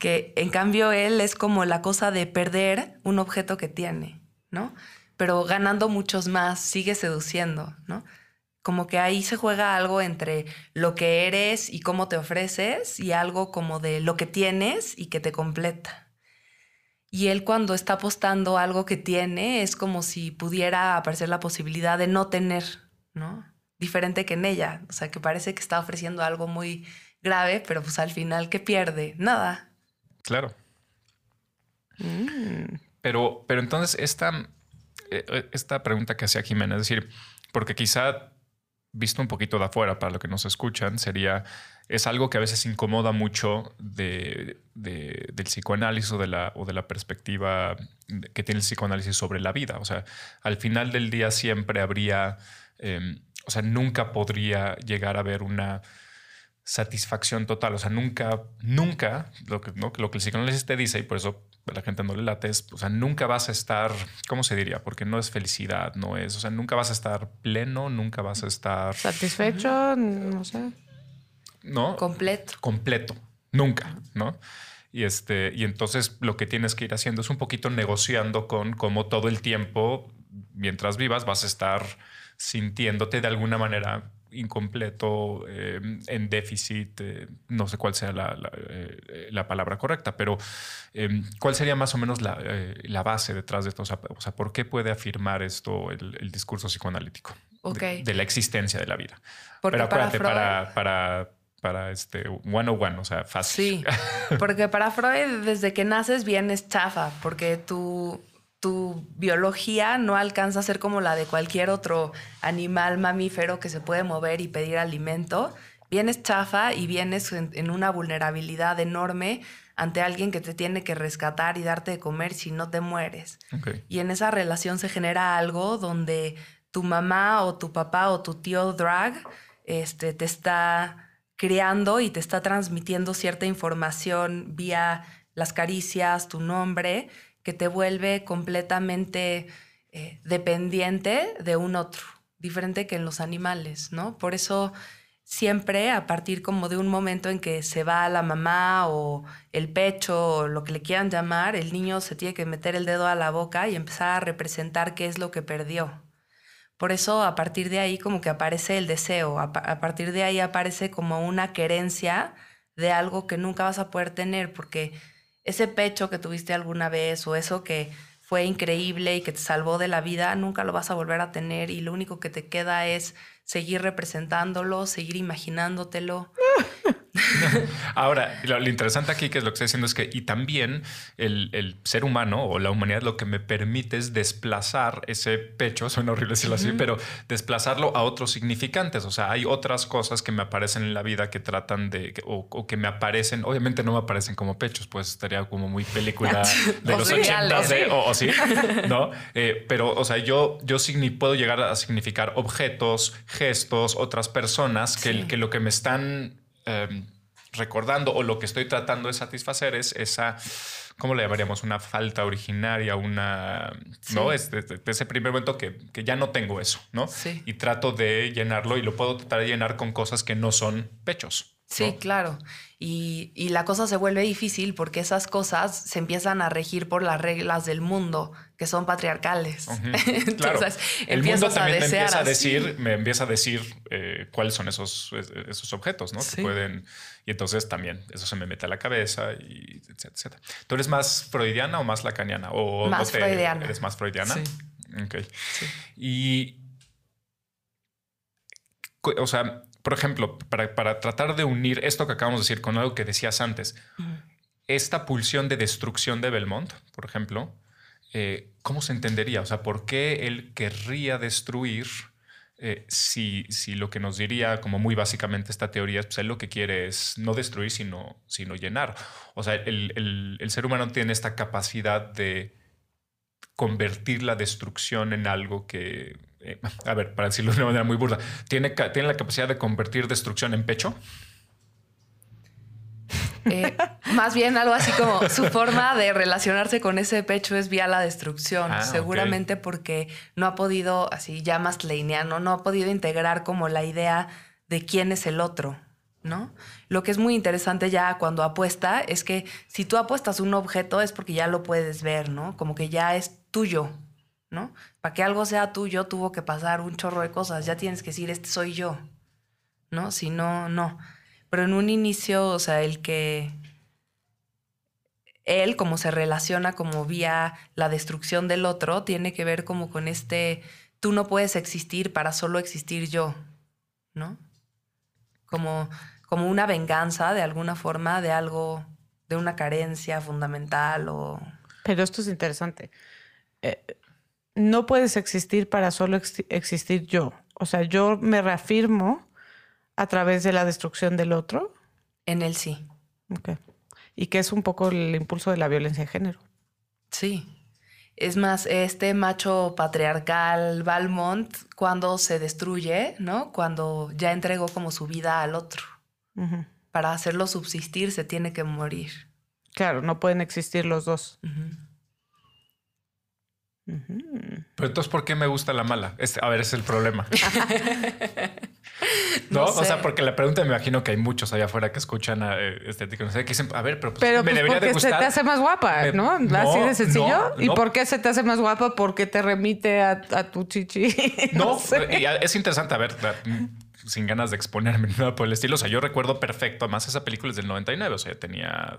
que en cambio él es como la cosa de perder un objeto que tiene, ¿no? Pero ganando muchos más, sigue seduciendo, ¿no? Como que ahí se juega algo entre lo que eres y cómo te ofreces y algo como de lo que tienes y que te completa. Y él cuando está apostando algo que tiene es como si pudiera aparecer la posibilidad de no tener, ¿no? Diferente que en ella. O sea, que parece que está ofreciendo algo muy grave, pero pues al final, ¿qué pierde? Nada. Claro. Mm. Pero, pero entonces esta, eh, esta pregunta que hacía Jimena, es decir, porque quizá visto un poquito de afuera para lo que nos escuchan, sería es algo que a veces incomoda mucho de, del psicoanálisis o de, la, o de la perspectiva que tiene el psicoanálisis sobre la vida. O sea, al final del día siempre habría, em, o sea, nunca podría llegar a haber una satisfacción total. O sea, nunca, nunca, lo que, lo que el psicoanálisis te dice, y por eso la gente no le late, es, o sea, nunca vas a estar, ¿cómo se diría? Porque no es felicidad, no es, o sea, nunca vas a estar pleno, nunca vas a estar... Satisfecho, no sé. ¿No? Completo. Completo, nunca, ¿no? Y, este, y entonces lo que tienes que ir haciendo es un poquito negociando con cómo todo el tiempo, mientras vivas, vas a estar sintiéndote de alguna manera incompleto, eh, en déficit, eh, no sé cuál sea la, eh, palabra correcta, pero ¿cuál sería más o menos la, base detrás de esto? O sea, ¿por qué puede afirmar esto el, discurso psicoanalítico de, la existencia de la vida? Porque pero acuérdate, para, para, para, este one on one, o sea, fácil. Sí, porque para Freud desde que naces vienes chafa, porque tú tu biología no alcanza a ser como la de cualquier otro animal mamífero que se puede mover y pedir alimento, vienes chafa y vienes en, una vulnerabilidad enorme ante alguien que te tiene que rescatar y darte de comer si no te mueres. Y en esa relación se genera algo donde tu mamá o tu papá o tu tío drag este, te está criando y te está transmitiendo cierta información vía las caricias, tu nombre, que te vuelve completamente eh, dependiente de un otro, diferente que en los animales, ¿no? Por eso siempre a partir como de un momento en que se va la mamá o el pecho o lo que le quieran llamar, el niño se tiene que meter el dedo a la boca y empezar a representar qué es lo que perdió. Por eso a partir de ahí como que aparece el deseo, a, a partir de ahí aparece como una querencia de algo que nunca vas a poder tener porque ese pecho que tuviste alguna vez o eso que fue increíble y que te salvó de la vida, nunca lo vas a volver a tener y lo único que te queda es seguir representándolo, seguir imaginándotelo. Ahora, lo, interesante aquí, que es lo que estoy diciendo, es que y también el, ser humano o la humanidad lo que me permite es desplazar ese pecho, suena horrible decirlo así, pero desplazarlo a otros significantes. O sea, hay otras cosas que me aparecen en la vida que tratan de, o, que me aparecen, obviamente no me aparecen como pechos, pues estaría como muy película de los 80 o, sí, ¿no? Eh, pero, o sea, yo, yo puedo llegar a significar objetos, gestos, otras personas que, que lo que me están em, recordando o lo que estoy tratando de satisfacer es esa, ¿cómo le llamaríamos? Una falta originaria, una, ¿no? Es de, ese primer momento que, que, ya no tengo eso, ¿no? Sí. Y trato de llenarlo y lo puedo tratar de llenar con cosas que no son pechos. Sí, claro. Y, y, la cosa se vuelve difícil porque esas cosas se empiezan a regir por las reglas del mundo, que son patriarcales. Entonces, el mundo también me empieza a decir, me empieza a decir eh, cuáles son esos, esos objetos, ¿no? Que pueden. Y entonces también eso se me mete a la cabeza y etcétera. ¿Tú eres más freudiana o más lacaniana? O, más freudiana. ¿Eres más freudiana? Sí. Ok. Y. O sea, por ejemplo, para, tratar de unir esto que acabamos de decir con algo que decías antes, esta pulsión de destrucción de Belmont, por ejemplo, eh, ¿cómo se entendería? O sea, ¿por qué él querría destruir eh, si, si, lo que nos diría, como muy básicamente esta teoría, pues él lo que quiere es no destruir, sino, sino llenar? O sea, el, el ser humano tiene esta capacidad de convertir la destrucción en algo que eh, a ver, para decirlo de una manera muy burda, ¿tiene, ¿tiene la capacidad de convertir destrucción en pecho? Eh, más bien algo así como su forma de relacionarse con ese pecho es vía la destrucción, ah, seguramente porque no ha podido, así ya más leiniano, no ha podido integrar como la idea de quién es el otro, ¿no? Lo que es muy interesante ya cuando apuesta es que si tú apuestas un objeto es porque ya lo puedes ver, ¿no? Como que ya es tuyo, ¿no? Para que algo sea tuyo tuvo que pasar un chorro de cosas, ya tienes que decir, este soy yo, ¿no? Si no, no. Pero en un inicio, o sea, el que él, como se relaciona como vía la destrucción del otro, tiene que ver como con este, tú no puedes existir para solo existir yo, ¿no? Como, como una venganza de alguna forma de algo, de una carencia fundamental o... Pero esto es interesante. Eh, no puedes existir para solo existir yo. O sea, yo me reafirmo a través de la destrucción del otro. En él sí. Ok. Y que es un poco el impulso de la violencia de género. Sí. Es más, este macho patriarcal Valmont, cuando se destruye, ¿no? Cuando ya entregó como su vida al otro. Para hacerlo subsistir se tiene que morir. Claro, no pueden existir los dos. Pero entonces, ¿por qué me gusta la mala? a ver, ese es el problema. ¿No? No O sea, sé. porque la pregunta me imagino que hay muchos allá afuera que escuchan a eh, estética, no sé, que dicen, a ver, pero, pues, Pero me pues, debería de porque se gustar. te hace más guapa, Eh, ¿no? no, Así de sencillo. no, ¿Y por qué se te hace más guapa? Porque te remite a, a tu chichi. No, sé. y es interesante, a ver, sin ganas de exponerme nada por el estilo. O sea, yo recuerdo perfecto, además esa película es del 99, o sea, tenía...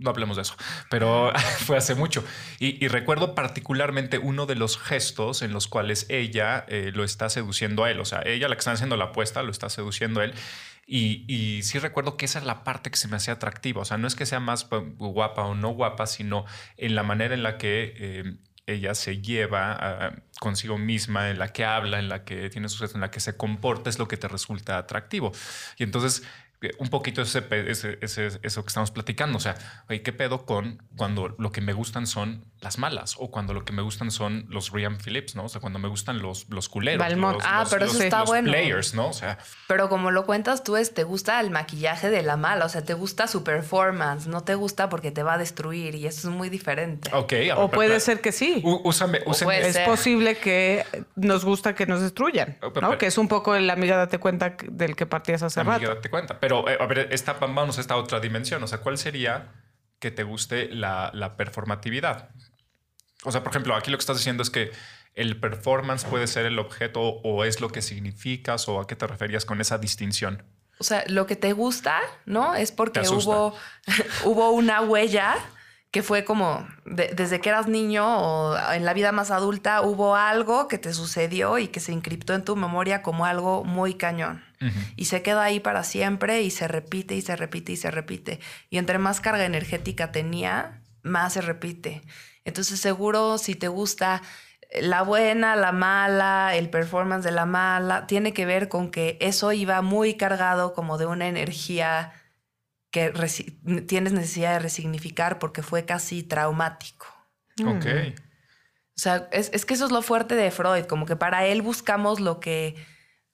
No hablemos de eso, pero fue hace mucho. Y, recuerdo particularmente uno de los gestos en los cuales ella eh, lo está seduciendo a él. O sea, ella la que está haciendo la apuesta lo está seduciendo a él. Y, y sí recuerdo que esa es la parte que se me hacía atractiva. O sea, no es que sea más guapa o no guapa, sino en la manera en la que eh, ella se lleva ah, consigo misma, en la que habla, en la que tiene suceso, en la que se comporta, es lo que te resulta atractivo. Y entonces, un poquito ese, ese- eso que estamos platicando. O sea, oye, ¿qué pedo con cuando lo que me gustan son las malas? O cuando lo que me gustan son los Ryan Phillips, ¿no? O sea, cuando me gustan los, los culeros. Los, Ah, los- pero eso está los bueno. players, ¿no? O sea, Pero como lo cuentas tú, es, te gusta el maquillaje de la mala, o sea, te gusta su performance, no te gusta porque te va a destruir y eso es muy diferente. ok. a ver, O puede pero- ser que sí. Úsame, úsame- puede es ser. posible que nos gusta que nos destruyan, Oh, pero- ¿no? pero- Que es un poco el amiga date cuenta del que partías hace Amiga, rato. date cuenta. Pero, eh, a ver, esta, vamos a esta otra dimensión. O sea, ¿cuál sería que te guste la, la performatividad? O sea, por ejemplo, aquí lo que estás diciendo es que el performance puede ser el objeto o es lo que significas o a qué te referías con esa distinción. O sea, lo que te gusta, ¿no? Es porque hubo, hubo una huella que fue como de- desde que eras niño o en la vida más adulta hubo algo que te sucedió y que se encriptó en tu memoria como algo muy cañón. Y se queda ahí para siempre y se repite y se repite y se repite. Y entre más carga energética tenía, más se repite. Entonces seguro si te gusta la buena, la mala, el performance de la mala, tiene que ver con que eso iba muy cargado como de una energía que tienes necesidad de resignificar porque fue casi traumático. Ok. O sea, es, es que eso es lo fuerte de Freud, como que para él buscamos lo que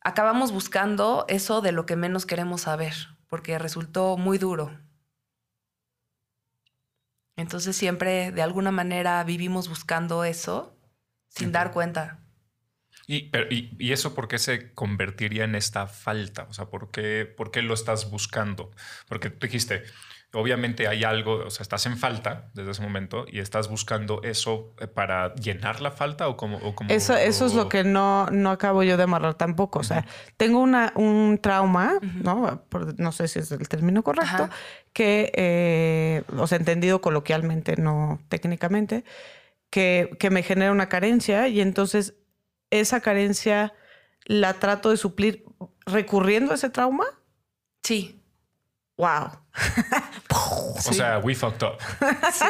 acabamos buscando eso de lo que menos queremos saber, porque resultó muy duro. Entonces siempre de alguna manera vivimos buscando eso sin dar cuenta. Y, pero- y, y eso por qué se convertiría en esta falta? O sea, ¿por qué, por qué lo estás buscando? Porque tú dijiste, obviamente hay algo, o sea, estás en falta desde ese momento y estás buscando eso eh, para llenar la falta o como... O como Eso, eso es lo que no, no acabo yo de amarrar tampoco. O sea, tengo una, un trauma, ¿no? Por- no sé si es el término correcto, Ajá. que, eh, o sea, entendido coloquialmente, no técnicamente, que, que me genera una carencia y entonces esa carencia la trato de suplir recurriendo a ese trauma. Sí. ¡Wow! O sea, we fucked up. Sí.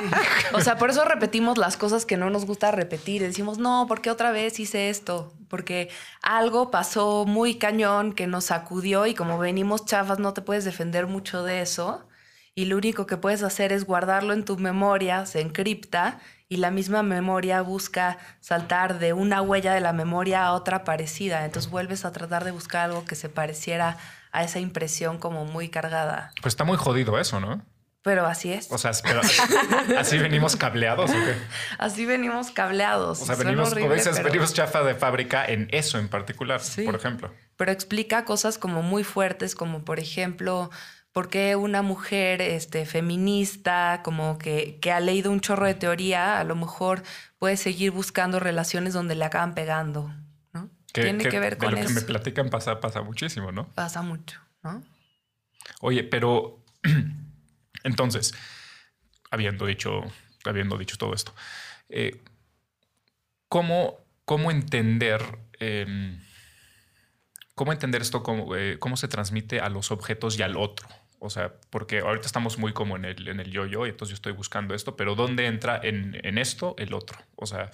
O sea, por eso repetimos las cosas que no nos gusta repetir. Decimos, no, ¿por qué otra vez hice esto? Porque algo pasó muy cañón que nos sacudió y como venimos chafas no te puedes defender mucho de eso. Y lo único que puedes hacer es guardarlo en tu memoria, se encripta y la misma memoria busca saltar de una huella de la memoria a otra parecida. Entonces vuelves a tratar de buscar algo que se pareciera a esa impresión como muy cargada. Pues está muy jodido eso, ¿no? Pero así es. O sea, pero así venimos cableados o qué? Así venimos cableados. O sea, venimos, como horrible, dices, pero- venimos chafa de fábrica en eso en particular, Sí. por ejemplo. Pero explica cosas como muy fuertes, como por ejemplo, por qué una mujer este, feminista, como que, que ha leído un chorro de teoría, a lo mejor puede seguir buscando relaciones donde le acaban pegando, ¿no? Tiene que, ver de con lo que me platican pasa, pasa muchísimo, ¿no? Pasa mucho, ¿no? Oye, pero entonces, habiendo dicho, habiendo dicho todo esto, eh, ¿cómo, cómo entender em, cómo entender esto, cómo, eh, cómo se transmite a los objetos y al otro? O sea, porque ahorita estamos muy como en el, en el yo-yo, y entonces yo estoy buscando esto, pero ¿dónde entra en, en esto el otro? O sea,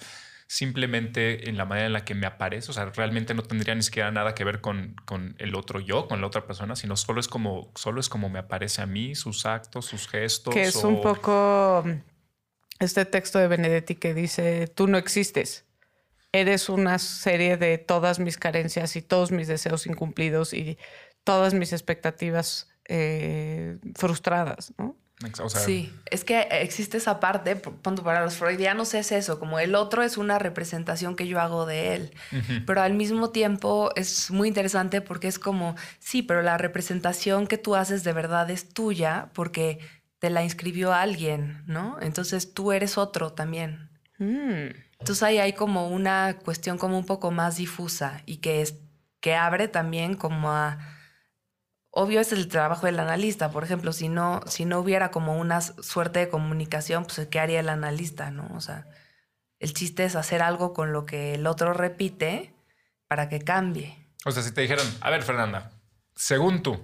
simplemente en la manera en la que me aparece, o sea, realmente no tendría ni siquiera nada que ver con, con el otro yo, con la otra persona, sino solo es como, solo es como me aparece a mí, sus actos, sus gestos. Que es o- un poco este texto de Benedetti que dice, tú no existes. Eres una serie de todas mis carencias y todos mis deseos incumplidos y todas mis expectativas eh, frustradas, ¿no? Sí, es que existe esa parte, punto para los freudianos es eso, como el otro es una representación que yo hago de él, pero al mismo tiempo es muy interesante porque es como, sí, pero la representación que tú haces de verdad es tuya porque te la inscribió alguien, ¿no? Entonces tú eres otro también. Mm. Entonces ahí hay como una cuestión como un poco más difusa y que, es, que abre también como a obvio es el trabajo del analista. Por ejemplo, si no, si no hubiera como una suerte de comunicación, pues ¿qué haría el analista? ¿no? O sea, el chiste es hacer algo con lo que el otro repite para que cambie. O sea, si te dijeron, a ver, Fernanda, según tú,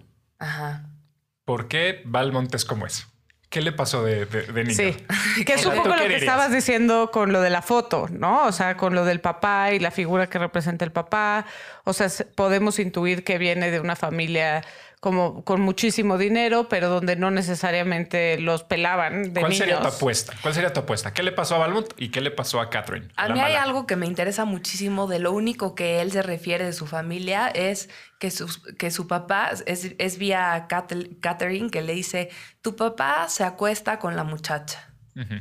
¿por qué Valmont es como es? ¿Qué le pasó de, de, niño? Sí, que es un poco lo que estabas diciendo con lo de la foto, ¿no? O sea, con lo del papá y la figura que representa el papá. O sea, podemos intuir que viene de una familia como con muchísimo dinero, pero donde no necesariamente los pelaban de ¿Cuál sería tu apuesta? ¿Cuál sería tu apuesta? ¿Qué le pasó a Valmont y qué le pasó a Catherine? A mí hay algo que me interesa muchísimo de lo único que él se refiere de su familia es que su, que su papá es, es vía Catherine que le dice, tu papá se acuesta con la muchacha.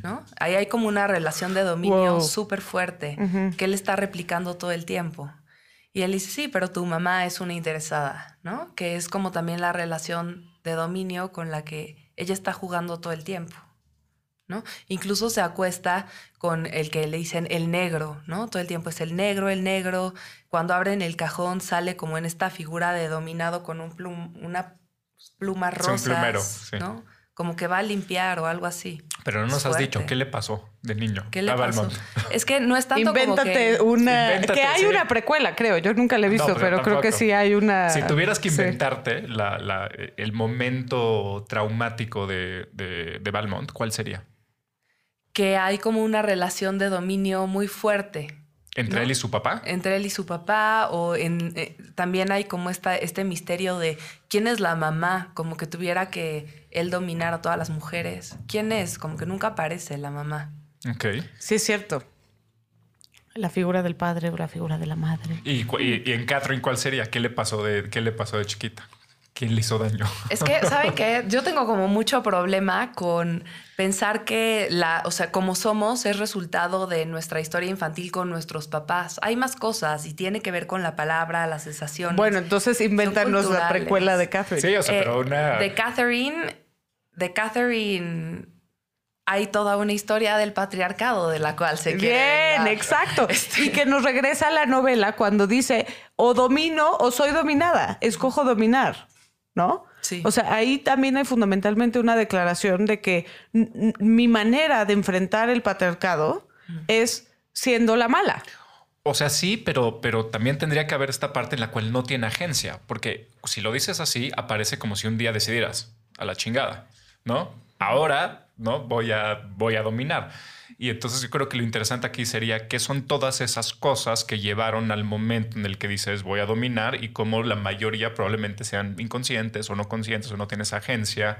¿No? Ahí hay como una relación de dominio súper fuerte que él está replicando todo el tiempo. Y él dice, sí, pero tu mamá es una interesada, ¿no? Que es como también la relación de dominio con la que ella está jugando todo el tiempo, ¿no? Incluso se acuesta con el que le dicen el negro, ¿no? Todo el tiempo es el negro, el negro. Cuando abren el cajón sale como en esta figura de dominado con un plum, una pluma rosa, ¿no? Como que va a limpiar o algo así. Pero no nos has dicho qué le pasó de niño ¿Qué le pasó? Es que no es tanto Invéntate como que... una... que hay una precuela, creo. Yo nunca la he visto, pero, creo que sí hay una... Si tuvieras que inventarte el momento traumático de, de, de Valmont, ¿cuál sería? Que hay como una relación de dominio muy fuerte ¿Entre él y su papá? Entre él y su papá, o en, eh, también hay como esta, este misterio de quién es la mamá, como que tuviera que él dominar a todas las mujeres. ¿Quién es? Como que nunca aparece la mamá. Ok. Sí, es cierto. La figura del padre o la figura de la madre. ¿Y, y, en Catherine cuál sería? ¿Qué le pasó de, qué le pasó de chiquita? ¿Quién le hizo daño? Es que, ¿saben qué? Yo tengo como mucho problema con pensar que la, o sea, como somos es resultado de nuestra historia infantil con nuestros papás. Hay más cosas y tiene que ver con la palabra, las sensaciones. Bueno, entonces invéntanos la precuela de Catherine. Sí, o sea, pero eh, una. De Catherine, de Catherine hay toda una historia del patriarcado de la cual se quiere. Bien, exacto. Este y que nos regresa a la novela cuando dice o domino o soy dominada. Escojo dominar. ¿No? Sí. O sea, ahí también hay fundamentalmente una declaración de que mi manera de enfrentar el patriarcado es siendo la mala. O sea, sí, pero, pero también tendría que haber esta parte en la cual no tiene agencia, porque si lo dices así, aparece como si un día decidieras a la chingada, ¿no? Ahora, ¿no? Voy a, voy a dominar. Y entonces yo creo que lo interesante aquí sería qué son todas esas cosas que llevaron al momento en el que dices voy a dominar y cómo la mayoría probablemente sean inconscientes o no conscientes o no tienes agencia.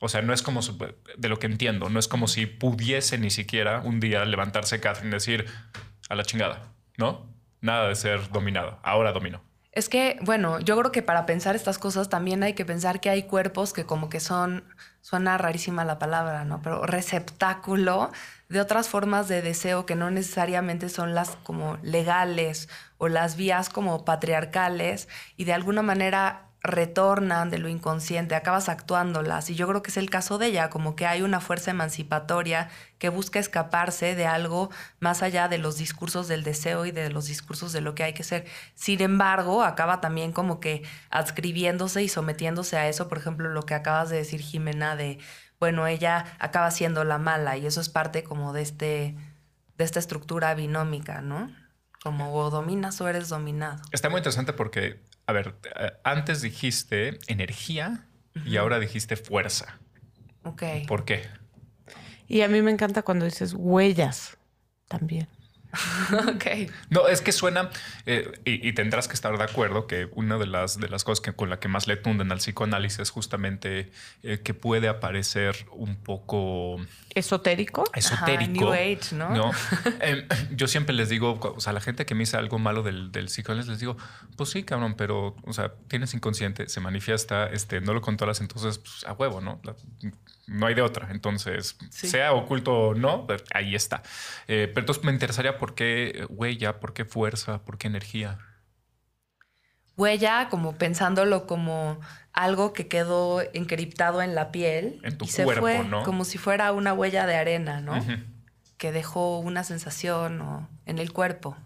O sea, no es como, de lo que entiendo, no es como si pudiese ni siquiera un día levantarse Catherine y decir a la chingada, ¿no? Nada de ser dominado, ahora domino. Es que, bueno, yo creo que para pensar estas cosas también hay que pensar que hay cuerpos que como que son, suena rarísima la palabra, ¿no? Pero receptáculo de otras formas de deseo que no necesariamente son las como legales o las vías como patriarcales y de alguna manera retornan de lo inconsciente, acabas actuándolas. Y yo creo que es el caso de ella, como que hay una fuerza emancipatoria que busca escaparse de algo más allá de los discursos del deseo y de los discursos de lo que hay que ser. Sin embargo, acaba también como que adscribiéndose y sometiéndose a eso, por ejemplo, lo que acabas de decir, Jimena, de bueno, ella acaba siendo la mala y eso es parte como de, este, de esta estructura binómica, ¿no? Como o dominas o eres dominado. Está muy interesante porque, a ver, eh, antes dijiste energía y ahora dijiste fuerza. Ok. ¿Por qué? Y a mí me encanta cuando dices huellas también. ok. No, es que suena, eh, y, tendrás que estar de acuerdo que una de las, de las cosas que, con la que más le tunden al psicoanálisis es justamente eh, que puede aparecer un poco... Esotérico. Esotérico. New Age, ¿no? Em, yo siempre les digo, o sea, a la gente que me dice algo malo del, del psicoanálisis, les digo, pues sí, cabrón, pero, o sea, tienes inconsciente, se manifiesta, este, no lo controlas, entonces, pues, a huevo, ¿no? No hay de otra. Entonces, sea oculto o no, pues, ahí está. Eh, pero entonces me interesaría por qué huella, por qué fuerza, por qué energía. Huella, como pensándolo como algo que quedó encriptado en la piel. En tu y se fue Como si fuera una huella de arena, ¿no? Que dejó una sensación en el cuerpo.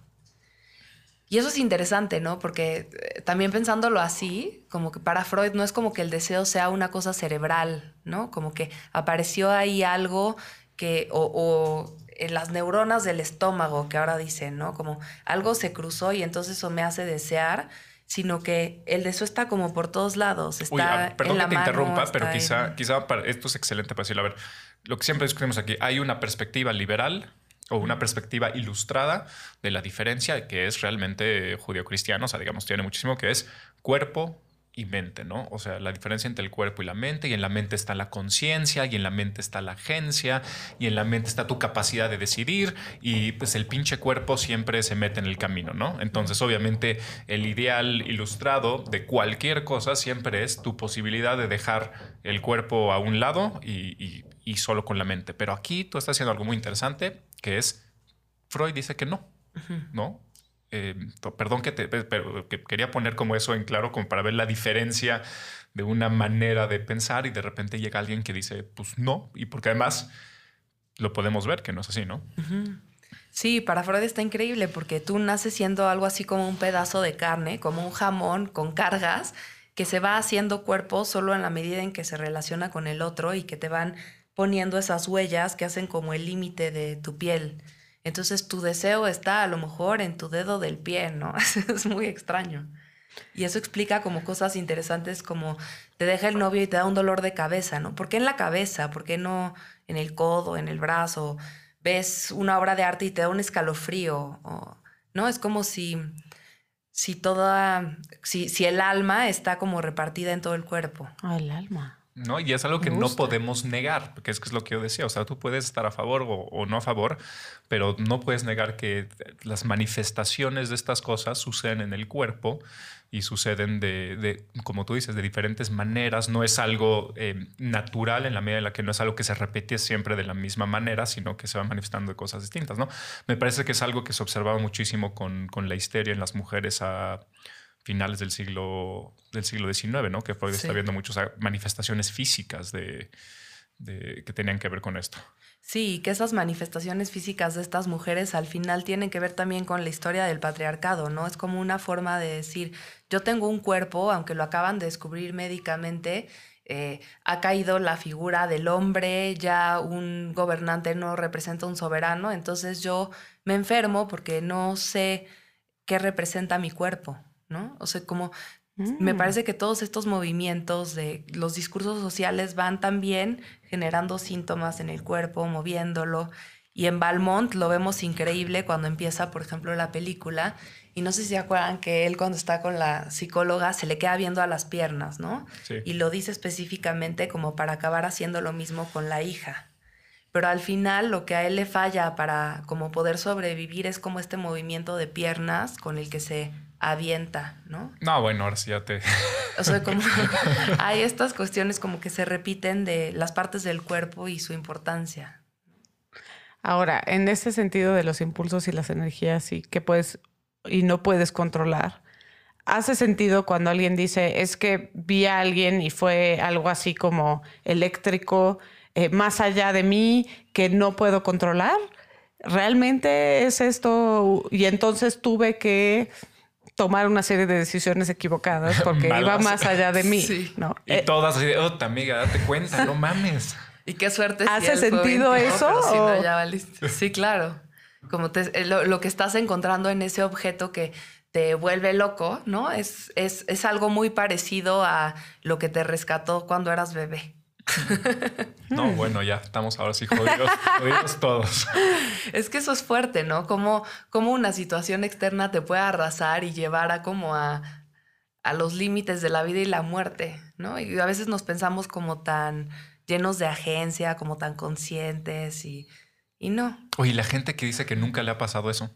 Y eso es interesante, ¿no? Porque eh, también pensándolo así, como que para Freud no es como que el deseo sea una cosa cerebral, ¿no? Como que apareció ahí algo que, o, en las neuronas del estómago, que ahora dicen, ¿no? Como algo se cruzó y entonces eso me hace desear, sino que el deseo está como por todos lados. Está ah, perdón en la que te interrumpa, pero quizá, quizá para, esto es excelente para decirlo. A ver, lo que siempre discutimos aquí, hay una perspectiva liberal o una perspectiva ilustrada de la diferencia que es realmente judío-cristiano, o sea, digamos, tiene muchísimo que es cuerpo y mente, ¿no? O sea, la diferencia entre el cuerpo y la mente, y en la mente está la conciencia, y en la mente está la agencia, y en la mente está tu capacidad de decidir, y pues el pinche cuerpo siempre se mete en el camino, ¿no? Entonces, obviamente, el ideal ilustrado de cualquier cosa siempre es tu posibilidad de dejar el cuerpo a un lado y, y solo con la mente. Pero aquí tú estás haciendo algo muy interesante, que es, Freud dice que no, ¿no? Eh, perdón que, te, pero que quería poner como eso en claro, como para ver la diferencia de una manera de pensar y de repente llega alguien que dice, pues no, y porque además lo podemos ver que no es así, ¿no? Sí, para Freud está increíble porque tú naces siendo algo así como un pedazo de carne, como un jamón con cargas, que se va haciendo cuerpo solo en la medida en que se relaciona con el otro y que te van poniendo esas huellas que hacen como el límite de tu piel. Entonces tu deseo está a lo mejor en tu dedo del pie, ¿no? es muy extraño. Y eso explica como cosas interesantes como te deja el novio y te da un dolor de cabeza, ¿no? ¿Por qué en la cabeza? ¿Por qué no en el codo, en el brazo? Ves una obra de arte y te da un escalofrío, ¿no? Es como si, si toda, si, si el alma está como repartida en todo el cuerpo. Ah, el alma. ¿No? Y es algo que no podemos negar, porque es que es lo que yo decía, o sea, tú puedes estar a favor o, no a favor, pero no puedes negar que las manifestaciones de estas cosas suceden en el cuerpo y suceden de, como tú dices, de diferentes maneras, no es algo eh, natural en la medida en la que no es algo que se repite siempre de la misma manera, sino que se va manifestando de cosas distintas, ¿no? Me parece que es algo que se observaba muchísimo con, con la histeria en las mujeres a finales del siglo, del siglo XIX, ¿no? Que Freud está viendo muchas manifestaciones físicas de, que tenían que ver con esto. Sí, que esas manifestaciones físicas de estas mujeres al final tienen que ver también con la historia del patriarcado, ¿no? Es como una forma de decir, yo tengo un cuerpo, aunque lo acaban de descubrir médicamente, eh, ha caído la figura del hombre, ya un gobernante no representa un soberano, entonces yo me enfermo porque no sé qué representa mi cuerpo. ¿No? O sea, como me mm. parece que todos estos movimientos de los discursos sociales van también generando síntomas en el cuerpo, moviéndolo. Y en Balmont lo vemos increíble cuando empieza, por ejemplo, la película. Y no sé si se acuerdan que él cuando está con la psicóloga se le queda viendo a las piernas, ¿no? Y lo dice específicamente como para acabar haciendo lo mismo con la hija. Pero al final lo que a él le falla para como poder sobrevivir es como este movimiento de piernas con el que se avienta, ¿no? No, bueno, ahora sí ya te... O sea, como hay estas cuestiones como que se repiten de las partes del cuerpo y su importancia. Ahora, en ese sentido de los impulsos y las energías y que puedes y no puedes controlar, hace sentido cuando alguien dice, es que vi a alguien y fue algo así como eléctrico, eh, más allá de mí, que no puedo controlar. ¿Realmente es esto? Y entonces tuve que tomar una serie de decisiones equivocadas porque iba más allá de mí. ¿no? Y todas así de, oh, amiga, date cuenta, no mames. Y qué suerte. ¿Hace sentido eso? Sí, claro. Como eh, lo, que estás encontrando en ese objeto que te vuelve loco, ¿no? Es, es, es algo muy parecido a lo que te rescató cuando eras bebé. No, bueno, ya estamos ahora sí jodidos, jodidos todos. Es que eso es fuerte, ¿no? Como, como una situación externa te puede arrasar y llevar a como a, a los límites de la vida y la muerte, ¿no? Y a veces nos pensamos como tan llenos de agencia, como tan conscientes y, y no. Oye, la gente que dice que nunca le ha pasado eso.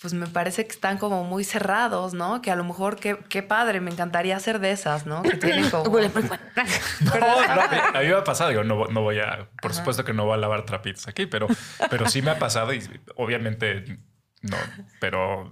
Pues me parece que están como muy cerrados, ¿no? Que a lo mejor, qué, qué padre, me encantaría ser de esas, ¿no? Que tienen como... No, no, a mí me ha pasado, digo, no, no voy a, por supuesto que no voy a lavar trapitos aquí, pero, pero sí me ha pasado y obviamente no, pero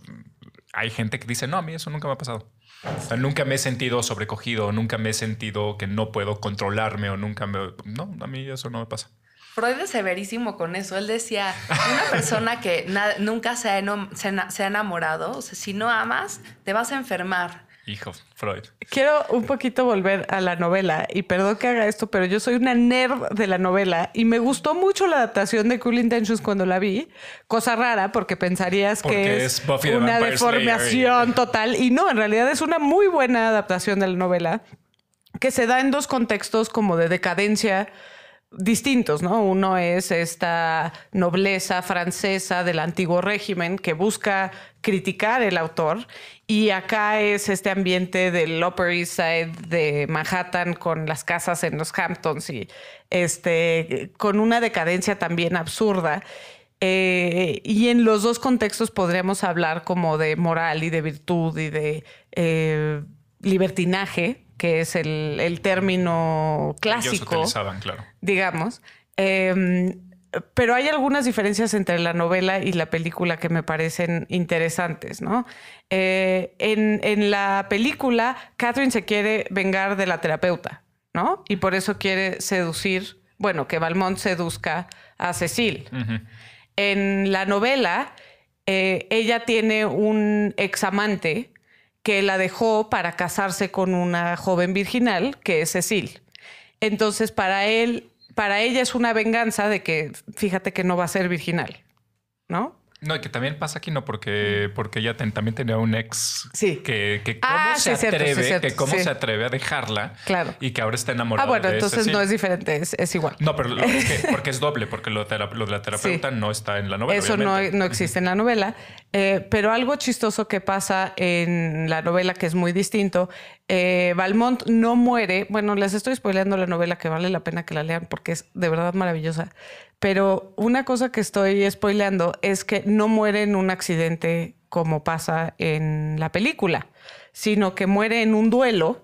hay gente que dice, no, a mí eso nunca me ha pasado. O sea, nunca me he sentido sobrecogido, nunca me he sentido que no puedo controlarme o nunca me... No, a mí eso no me pasa. Freud es severísimo con eso. Él decía, una persona que nunca se ha, se ha enamorado, o sea, si no amas, te vas a enfermar. Hijo, Freud. Quiero un poquito volver a la novela y perdón que haga esto, pero yo soy una nerd de la novela y me gustó mucho la adaptación de Cool Intentions cuando la vi. Cosa rara porque pensarías que es, una deformación total y no, en realidad es una muy buena adaptación de la novela que se da en dos contextos como de decadencia distintos, ¿no? Uno es esta nobleza francesa del antiguo régimen que busca criticar el autor y acá es este ambiente del Upper East Side de Manhattan con las casas en los Hamptons y este con una decadencia también absurda. Eh, y en los dos contextos podríamos hablar como de moral y de virtud y de eh, libertinaje, que es el, término clásico. claro. Digamos. Em, pero hay algunas diferencias entre la novela y la película que me parecen interesantes, ¿no? Eh, en, en, la película, Catherine se quiere vengar de la terapeuta, ¿no? Y por eso quiere seducir, bueno, que Valmont seduzca a Cecil. En la novela, eh, ella tiene un examante que la dejó para casarse con una joven virginal, que es Cecil. Entonces, para él, para ella es una venganza de que, fíjate que no va a ser virginal, ¿no? No, y que también pasa aquí, ¿no? Porque, porque ella también tenía un ex sí. que, que cómo ah, se atreve, que cómo se atreve a dejarla claro. y que ahora está enamorada. Ah, bueno, entonces no es diferente, es, igual. No, pero es que, porque es doble, porque lo, de la terapeuta no está en la novela. Eso no, no, existe en la novela. Eh, pero algo chistoso que pasa en la novela, que es muy distinto, eh, Valmont no muere. Bueno, les estoy spoileando la novela que vale la pena que la lean porque es de verdad maravillosa. Pero una cosa que estoy spoileando es que no muere en un accidente como pasa en la película, sino que muere en un duelo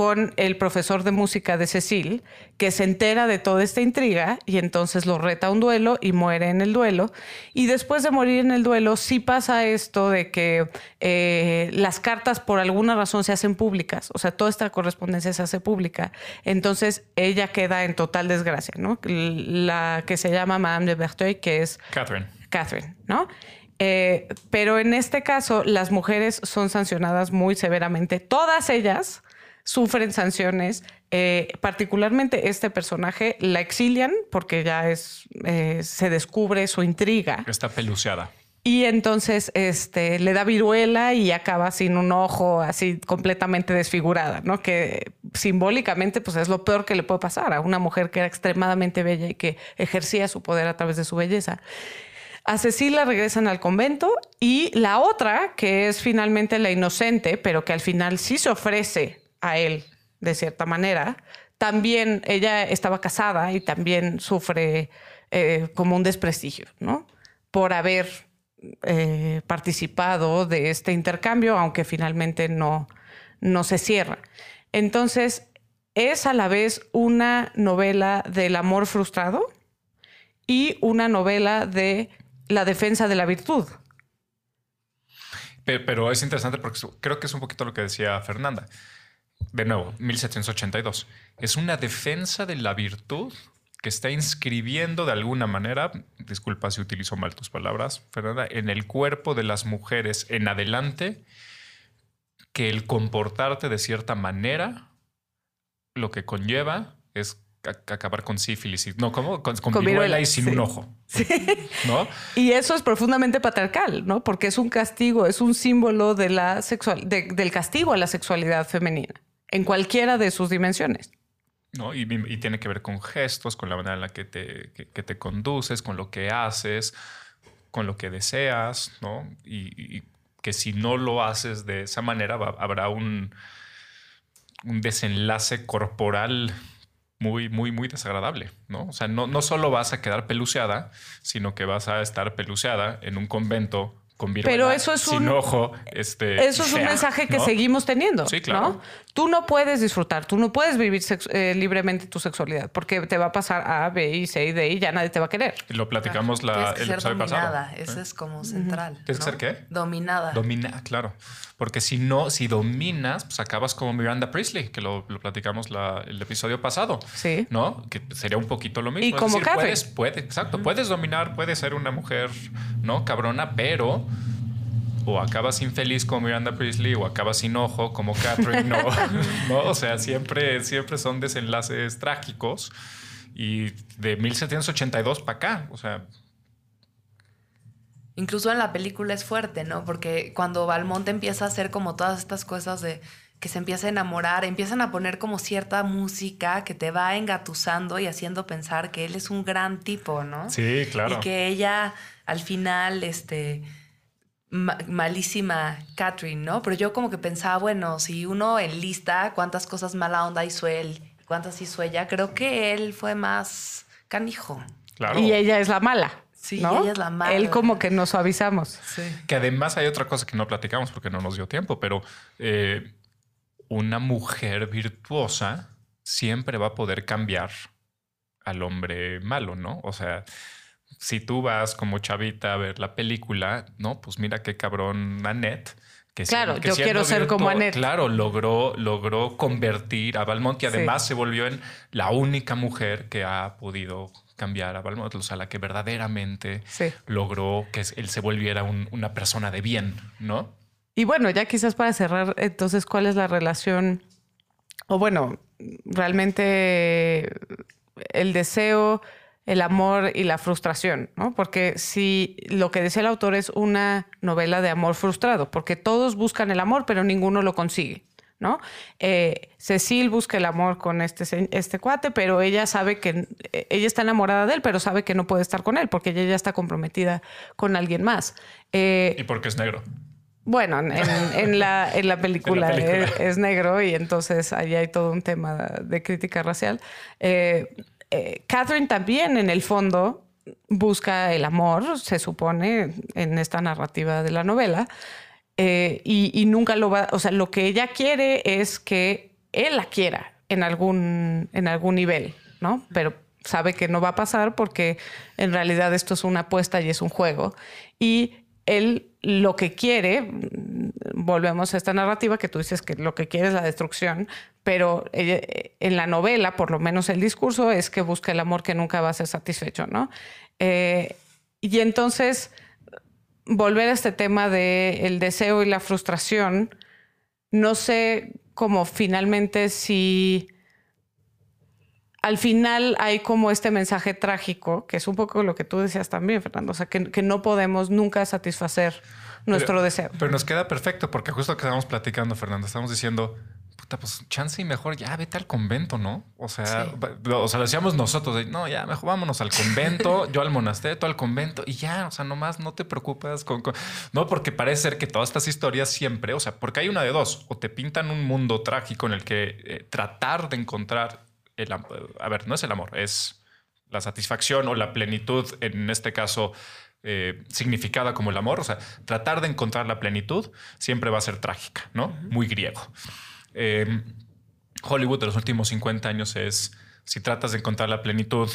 con el profesor de música de Cecil, que se entera de toda esta intriga y entonces lo reta a un duelo y muere en el duelo. Y después de morir en el duelo, sí pasa esto de que eh, las cartas por alguna razón se hacen públicas, o sea, toda esta correspondencia se hace pública. Entonces ella queda en total desgracia, ¿no? La que se llama Madame de Berteuil, que es... Catherine. Catherine, ¿no? Eh, pero en este caso, las mujeres son sancionadas muy severamente, todas ellas sufren sanciones. Eh, particularmente este personaje la exilian porque ya es eh, se descubre su intriga. Está peluceada. Y entonces este, le da viruela y acaba sin un ojo, así completamente desfigurada, ¿no? Que simbólicamente pues, es lo peor que le puede pasar a una mujer que era extremadamente bella y que ejercía su poder a través de su belleza. A Cecilia regresan al convento y la otra, que es finalmente la inocente, pero que al final sí se ofrece a él de cierta manera. También ella estaba casada y también sufre eh, como un desprestigio, ¿no? Por haber eh, participado de este intercambio, aunque finalmente no, no se cierra. Entonces, es a la vez una novela del amor frustrado y una novela de la defensa de la virtud. Pero, es interesante porque creo que es un poquito lo que decía Fernanda de nuevo, 1782. Es una defensa de la virtud que está inscribiendo de alguna manera, disculpa si utilizo mal tus palabras, Fernanda, en el cuerpo de las mujeres en adelante, que el comportarte de cierta manera lo que conlleva es acabar con sífilis, no, como con, viruela y sin un ojo. ¿No? Y eso es profundamente patriarcal, ¿no? Porque es un castigo, es un símbolo de la sexual, del castigo a la sexualidad femenina en cualquiera de sus dimensiones. ¿no? Y, tiene que ver con gestos, con la manera en la que te, que, te conduces, con lo que haces, con lo que deseas, ¿no? Y, y que si no lo haces de esa manera, va, habrá un, un desenlace corporal muy, muy, muy desagradable, ¿no? O sea, no, no solo vas a quedar peluceada, sino que vas a estar peluceada en un convento con Pero eso es sin un, ojo. Este, eso es un fea, mensaje que ¿no? seguimos teniendo. Sí, claro. ¿no? Tú no puedes disfrutar, tú no puedes vivir eh, libremente tu sexualidad porque te va a pasar A, B, I, C y D y ya nadie te va a querer. Lo platicamos la, Tienes que el ser dominada. pasado. Eso ¿eh? es como central. ¿Tienes que ser qué? Dominada. Domina, claro. Porque si no, si dominas, pues acabas como Miranda Priestley, que lo, lo platicamos la- el episodio pasado. Sí. ¿No? Que sería un poquito lo mismo. Y Es como decir, puedes, puedes, exacto, puedes dominar, puedes ser una mujer, ¿no? Cabrona, pero o acabas infeliz como Miranda Priestley o acabas sin ojo como Catherine, ¿no? ¿No? O sea, siempre, siempre son desenlaces trágicos y de 1782 para acá, o sea, Incluso en la película es fuerte, ¿no? Porque cuando Valmonte empieza a hacer como todas estas cosas de que se empieza a enamorar, empiezan a poner como cierta música que te va engatusando y haciendo pensar que él es un gran tipo, ¿no? sí, claro. Y que ella al final, este, ma- malísima Catherine, ¿no? Pero yo como que pensaba, bueno, si uno enlista cuántas cosas mala onda hizo él, cuántas hizo ella, creo que él fue más canijo. Claro. Y ella es la mala. Sí, ¿no? ella es la mala. Él como que nos suavizamos. Sí. Que además hay otra cosa que no platicamos porque no nos dio tiempo, pero eh, una mujer virtuosa siempre va a poder cambiar al hombre malo, ¿no? O sea, si tú vas como chavita a ver la película, no, pues mira qué cabrón Annette. Que Claro, siendo- que yo quiero ser como Annette. Claro, logró, logró convertir a Valmont y Sí. además se volvió en la única mujer que ha podido cambiar a Valmont, o sea, la que verdaderamente Sí. logró que él se volviera un- una persona de bien, ¿no? Y bueno, ya quizás para cerrar, entonces, ¿cuál es la relación? O bueno, realmente el deseo, el amor y la frustración, ¿no? Porque si lo que decía el autor es una novela de amor frustrado, porque todos buscan el amor, pero ninguno lo consigue. ¿No? Eh, Cecil busca el amor con este, este cuate, pero ella sabe que eh, ella está enamorada de él, pero sabe que no puede estar con él porque ella ya está comprometida con alguien más. Eh, Y porque es negro. bueno, en, en la, en la película, En la película. Es, es negro y entonces ahí hay todo un tema de crítica racial. Eh, eh, Catherine también, en el fondo, busca el amor, se supone, en esta narrativa de la novela, eh, y, y nunca lo va, o sea, lo que ella quiere es que él la quiera en algún, en algún nivel, ¿no? Pero sabe que no va a pasar porque en realidad esto es una apuesta y es un juego. Y él lo que quiere, mm, volvemos a esta narrativa que tú dices que lo que quiere es la destrucción, pero ella- en la novela, por lo menos el discurso, es que busca el amor que nunca va a ser satisfecho, ¿no? Eh, y entonces, volver a este tema de el deseo y la frustración, no sé cómo finalmente si al final hay como este mensaje trágico, que es un poco lo que tú decías también, Fernando, o sea, que, que no podemos nunca satisfacer nuestro Pero- deseo. Pero nos queda perfecto porque justo que estábamos platicando, Fernando, estamos diciendo, puta, pues chance y mejor ya vete al convento, ¿no? O sea, Sí. o sea, lo decíamos nosotros, de, no, ya mejor vámonos al convento, yo al monasterio, tú al convento y ya, o sea, nomás no te preocupas con, con- no, porque parece ser que todas estas historias siempre, o sea, porque hay una de dos, o te pintan un mundo trágico en el que eh, tratar de encontrar el, am- a ver, no es el amor, es la satisfacción o la plenitud, en este caso, eh, significada como el amor. O sea, tratar de encontrar la plenitud siempre va a ser trágica, ¿no? Muy griego. Eh, Hollywood de los últimos 50 años es, si tratas de encontrar la plenitud,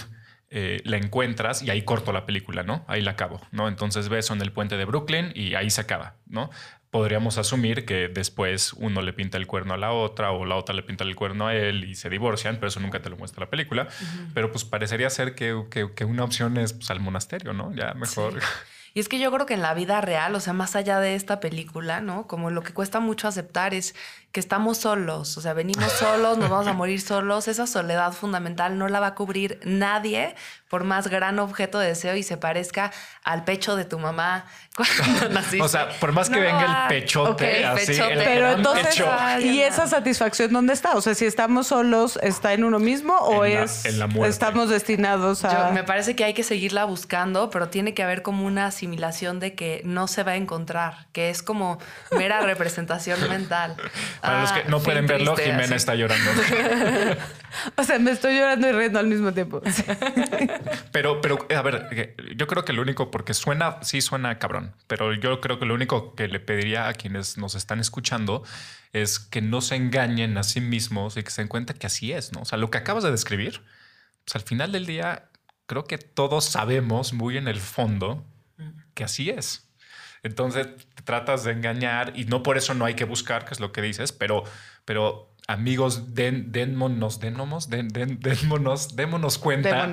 eh, la encuentras y ahí corto la película, ¿no? Ahí la acabo, ¿no? Entonces beso en el puente de Brooklyn y ahí se acaba, ¿no? Podríamos asumir que después uno le pinta el cuerno a la otra o la otra le pinta el cuerno a él y se divorcian, pero eso nunca te lo muestra la película. Pero pues parecería ser que, que- que una opción es pues, al monasterio, ¿no? Ya mejor. Sí. Y es que yo creo que en la vida real, o sea, más allá de esta película, ¿no? Como lo que cuesta mucho aceptar es que estamos solos, o sea, venimos solos, nos vamos a morir solos, esa soledad fundamental no la va a cubrir nadie por más gran objeto de deseo y se parezca al pecho de tu mamá cuando naciste. O sea, por más que venga el pechote, así, pero entonces, ¿y esa satisfacción dónde está? O sea, si estamos solos, ¿está en uno mismo o es en la estamos destinados a...? me parece que hay que seguirla buscando, pero tiene que haber como una asimilación de que no se va a encontrar, que es como mera representación mental. Para los que no pueden verlo, Jimena está llorando. o sea, me estoy llorando y riendo al mismo tiempo. pero, pero, a ver, yo creo que lo único, porque suena, sí suena cabrón, pero yo creo que lo único que le pediría a quienes nos están escuchando es que no se engañen a sí mismos y que se den cuenta que así es, ¿no? O sea, lo que acabas de describir, pues al final del día, creo que todos sabemos muy en el fondo que así es. Entonces tratas de engañar y no por eso no hay que buscar, que es lo que dices, pero, pero amigos, den, denmonos, denomos, den, den, denmonos, démonos cuenta.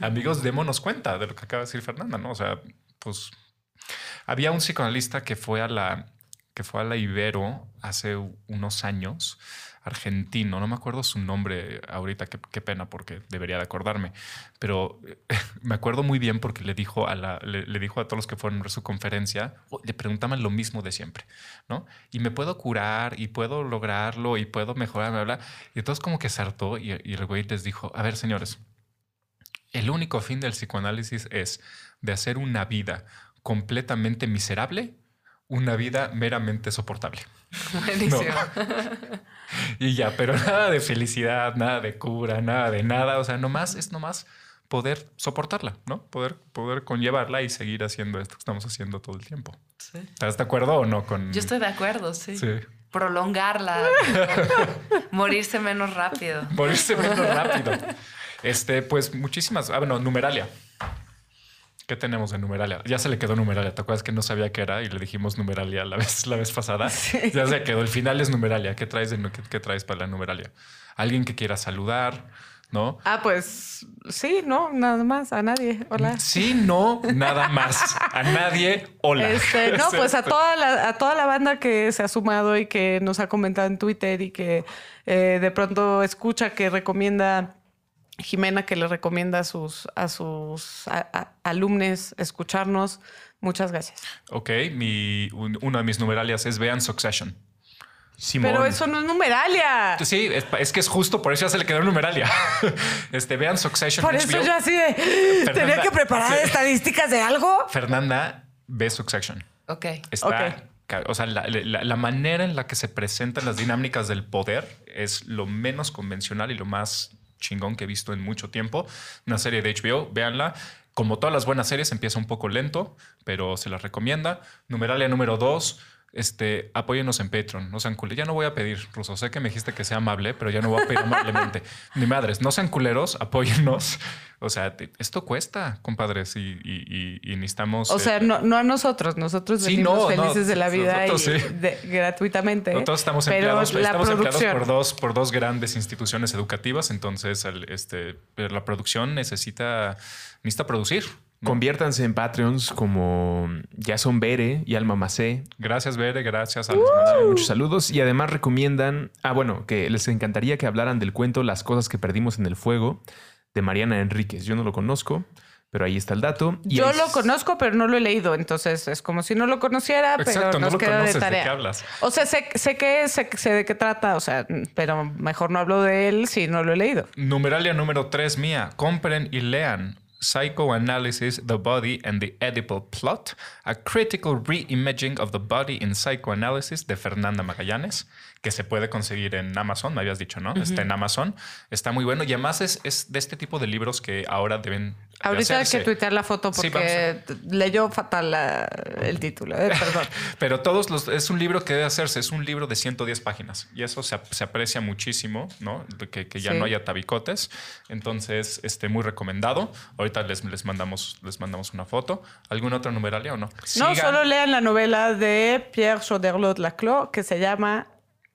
amigos, démonos cuenta de lo que acaba de decir Fernanda, ¿no? O sea, pues había un psicoanalista que fue a la, que fue a la Ibero hace unos años argentino, no me acuerdo su nombre ahorita, qué, pena porque debería de acordarme, pero me acuerdo muy bien porque le dijo a, le, dijo a todos los que fueron a su conferencia, le preguntaban lo mismo de siempre, ¿no? Y me puedo curar y puedo lograrlo y puedo mejorar, bla, bla. Y entonces como que saltó y, y el güey les dijo, a ver señores, el único fin del psicoanálisis es de hacer una vida completamente miserable, una vida meramente soportable. Buenísimo. y ya, pero nada de felicidad, nada de cura, nada de nada. O sea, nomás es nomás poder soportarla, ¿no? Poder, poder conllevarla y seguir haciendo esto que estamos haciendo todo el tiempo. ¿Estás de acuerdo o no con...? Yo estoy de acuerdo, sí. sí. Prolongarla, morirse menos rápido. Morirse menos rápido. Este, pues muchísimas... Ah, bueno, numeralia. ¿Qué tenemos en numeralia? Ya se le quedó numeralia. ¿Te acuerdas que no sabía qué era y le dijimos numeralia la vez, la vez pasada? Ya se quedó. El final es numeralia. ¿Qué traes, de, qué, traes para la numeralia? Alguien que quiera saludar, ¿no? Ah, pues sí, no, nada más, a nadie. Hola. Sí, no, nada más. A nadie, hola. Este, no, pues a toda, la, a toda la banda que se ha sumado y que nos ha comentado en Twitter y que eh, de pronto escucha que recomienda Jimena que le recomienda a sus, a sus alumnos escucharnos. Muchas gracias. Ok, mi, una de mis numeralias es vean Succession. Pero eso no es numeralia. Sí, es, que es justo, por eso ya se le quedó numeralia. este, vean Succession. Por eso yo así de, tenía que preparar estadísticas de algo. Fernanda ve Succession. Ok. Está, O sea, la, la, manera en la que se presentan las dinámicas del poder es lo menos convencional y lo más chingón que he visto en mucho tiempo. Una serie de HBO, véanla. Como todas las buenas series, empieza un poco lento, pero se las recomienda. Numeralia número dos este, apóyenos en Patreon, no sean culeros. Ya no voy a pedir, Ruso, sé que me dijiste que sea amable, pero ya no voy a pedir amablemente. Ni madres, no sean culeros, apóyennos. O sea, esto cuesta, compadres, y, necesitamos... O sea, eh, no, a nosotros, nosotros venimos felices de la vida y gratuitamente. Nosotros estamos empleados, estamos empleados por, dos, por dos grandes instituciones educativas, entonces este, la producción necesita, necesita producir. Conviértanse en Patreons como ya son Bere y Alma Macé. Gracias, Bere. Gracias. Muchos saludos. Y además recomiendan, ah, bueno, que les encantaría que hablaran del cuento Las cosas que perdimos en el fuego de Mariana Enríquez. Yo no lo conozco, pero ahí está el dato. Yo lo conozco, pero no lo he leído. Entonces es como si no lo conociera, pero nos queda de tarea. ¿De qué hablas? O sea, sé, que sé, sé, de qué trata, o sea, pero mejor no hablo de él si no lo he leído. Numeralia número 3 mía. Compren y lean Psychoanalysis, the Body and the Oedipal Plot, a critical reimaging of the body in psychoanalysis de Fernanda Magallanes, que se puede conseguir en Amazon, me habías dicho, ¿no? Está en Amazon, está muy bueno y además es, es de este tipo de libros que ahora deben Ahorita hay que tuitear la foto porque leyó fatal el título, eh, perdón. Pero todos los. Es un libro que debe hacerse, es un libro de 110 páginas y eso se, se aprecia muchísimo, ¿no? Que, que ya no haya tabicotes. Entonces, este, muy recomendado. Ahorita les, les, mandamos, les mandamos una foto. ¿Alguna otra numeralia o no? No, solo lean la novela de Pierre Choderlos Laclos que se llama.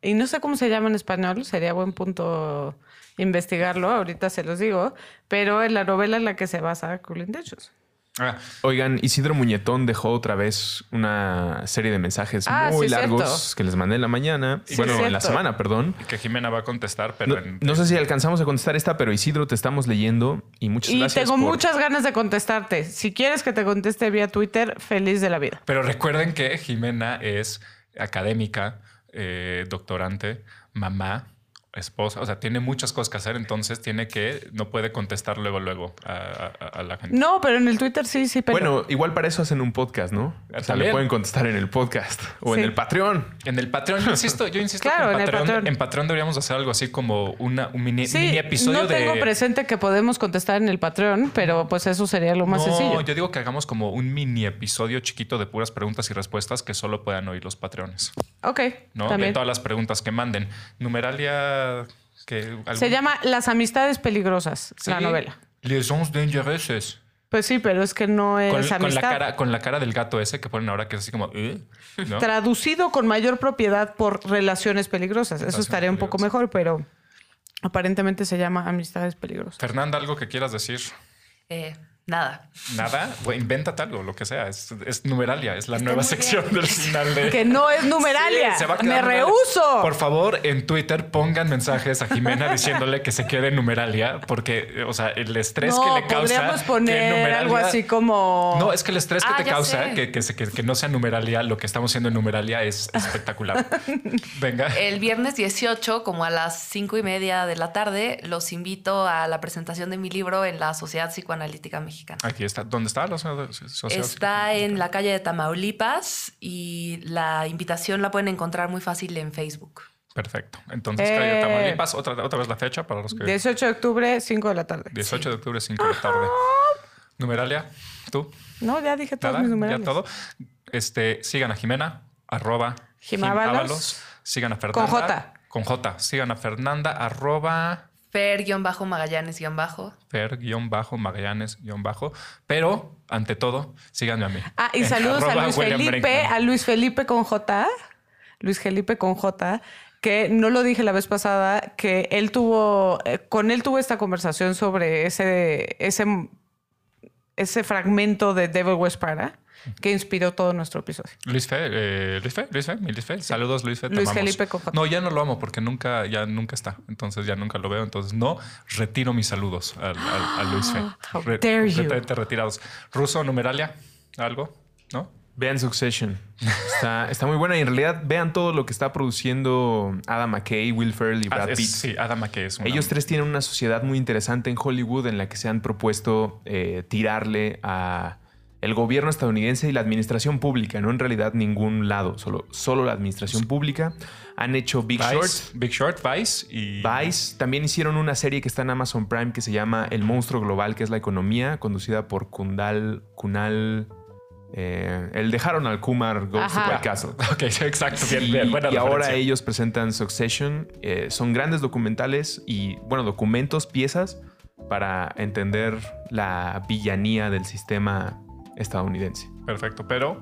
Y no sé cómo se llama en español, sería buen punto investigarlo, ahorita se los digo, pero en la novela en la que se basa Cooling Techos. Ah, Oigan, Isidro Muñetón dejó otra vez una serie de mensajes Ah, muy sí, largos cierto. que les mandé en la mañana. Sí, bueno, en la semana, perdón. que Jimena va a contestar, pero No, en- no sé si alcanzamos a contestar esta, pero Isidro, te estamos leyendo y muchas Y gracias. tengo por- muchas ganas de contestarte. Si quieres que te conteste vía Twitter, feliz de la vida. Pero recuerden que Jimena es académica, eh, doctorante, mamá, esposa, o sea, tiene muchas cosas que hacer, entonces tiene que, no puede contestar luego, luego a, a- a la gente. No, pero en el Twitter sí, sí, pero. Bueno, igual para eso hacen un podcast, ¿no? O sea, le pueden contestar en el podcast o en el Patreon. En el Patreon, yo insisto, yo insisto Claro, que en Patreon, en Patreon deberíamos hacer algo así como una, un mini, sí, mini episodio no de... tengo presente que podemos contestar en el Patreon, pero pues eso sería lo más no, sencillo. yo digo que hagamos como un mini episodio chiquito de puras preguntas y respuestas que solo puedan oír los Patreones, Ok, ¿no? De también. todas las preguntas que manden. Numeralia... Que algún- Se llama Las amistades peligrosas, la Sí. novela. Les gens dangereuses. Pues sí, pero es que no es Con, con amistad. la cara, con la cara del gato ese que ponen ahora que es así como... "Eh", ¿no? Traducido con mayor propiedad por relaciones peligrosas. Eso Relaciones estaría un poco peligrosas. mejor, pero aparentemente se llama amistades peligrosas. Fernanda, ¿algo que quieras decir? Eh, nada. Nada, invéntate algo, lo que sea. Es, es numeralia, es la Está nueva sección bien. del final de... Que no es numeralia. Sí, se va a Me rehuso. Por favor, en Twitter pongan mensajes a Jimena diciéndole que se quede en numeralia, porque, o sea, el estrés no, que le causa. podríamos poner numeralia- algo así como. No, es que el estrés que Ah, te causa que, que- que no sea numeralia, lo que estamos haciendo en numeralia es espectacular. Venga. El viernes 18, como a las cinco y media de la tarde, los invito a la presentación de mi libro en la Sociedad Psicoanalítica Mexicana. Aquí está. ¿Dónde está la sociedad? sociedad- Está en la calle de Tamaulipas y la invitación la pueden encontrar muy fácil en Facebook. Perfecto. Entonces, Eh. calle de Tamaulipas, otra, otra vez la fecha para los que. 18 de octubre, 5 de la tarde. 18 de octubre, 5 de la tarde. Numeralia, tú. No, ya dije todos Nada, mis ya numerales. todo. Este, sigan a Jimena, arroba Jimábalos. Sigan a Fernanda. J. Con J. Sigan a Fernanda, arroba Fer-Magallanes-Bajo. Fer-Magallanes-Bajo. Pero, ante todo, síganme a mí. Ah, y saludos a Luis William Felipe, Brinkman. a Luis Felipe con J. Luis Felipe con J, que no lo dije la vez pasada, que él tuvo, eh, con él tuve esta conversación sobre ese, ese, ese fragmento de Devil West Prada que inspiró todo nuestro episodio. Luis Fe, eh, Luis Fe, Luis Fe, mi Luis Fe. Saludos, Luis Fe. te Luis amamos. Felipe con J. No, ya no lo amo porque nunca, ya nunca está. Entonces ya nunca lo veo. Entonces no retiro mis saludos al- al- a, Luis Fe. How dare you. completamente retirados. Ruso, numeralia, algo, ¿no? Vean Succession. Está, está muy buena y en realidad vean todo lo que está produciendo Adam McKay, Will Ferrell y Ah, Brad es- Pitt. sí, Adam McKay es una- Ellos tres tienen una sociedad muy interesante en Hollywood en la que se han propuesto eh, tirarle a el gobierno estadounidense y la administración pública, no en realidad ningún lado, solo, solo la administración pública. Han hecho Big Vice, Short, Big Short, Vice y Vice. También hicieron una serie que está en Amazon Prime que se llama El monstruo global, que es la economía, conducida por Kundal, Kunal. eh, el dejaron al Kumar Goes to. White Castle. Ok, exacto. Bien, Y, bien. Buena y ahora ellos presentan Succession. Eh, son grandes documentales y, bueno, documentos, piezas para entender la villanía del sistema estadounidense. Perfecto, pero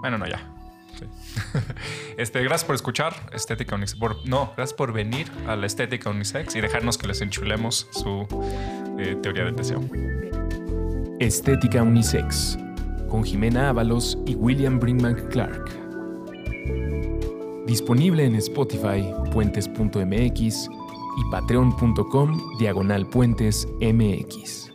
bueno, no, ya. Sí. Este, gracias por escuchar Estética Unisex. por- no, gracias por venir a la Estética Unisex y dejarnos que les enchulemos su eh, teoría del deseo. Estética Unisex, con Jimena Ábalos y William Brinkman Clark. Disponible en Spotify, puentes.mx y patreon.com diagonal puentes mx.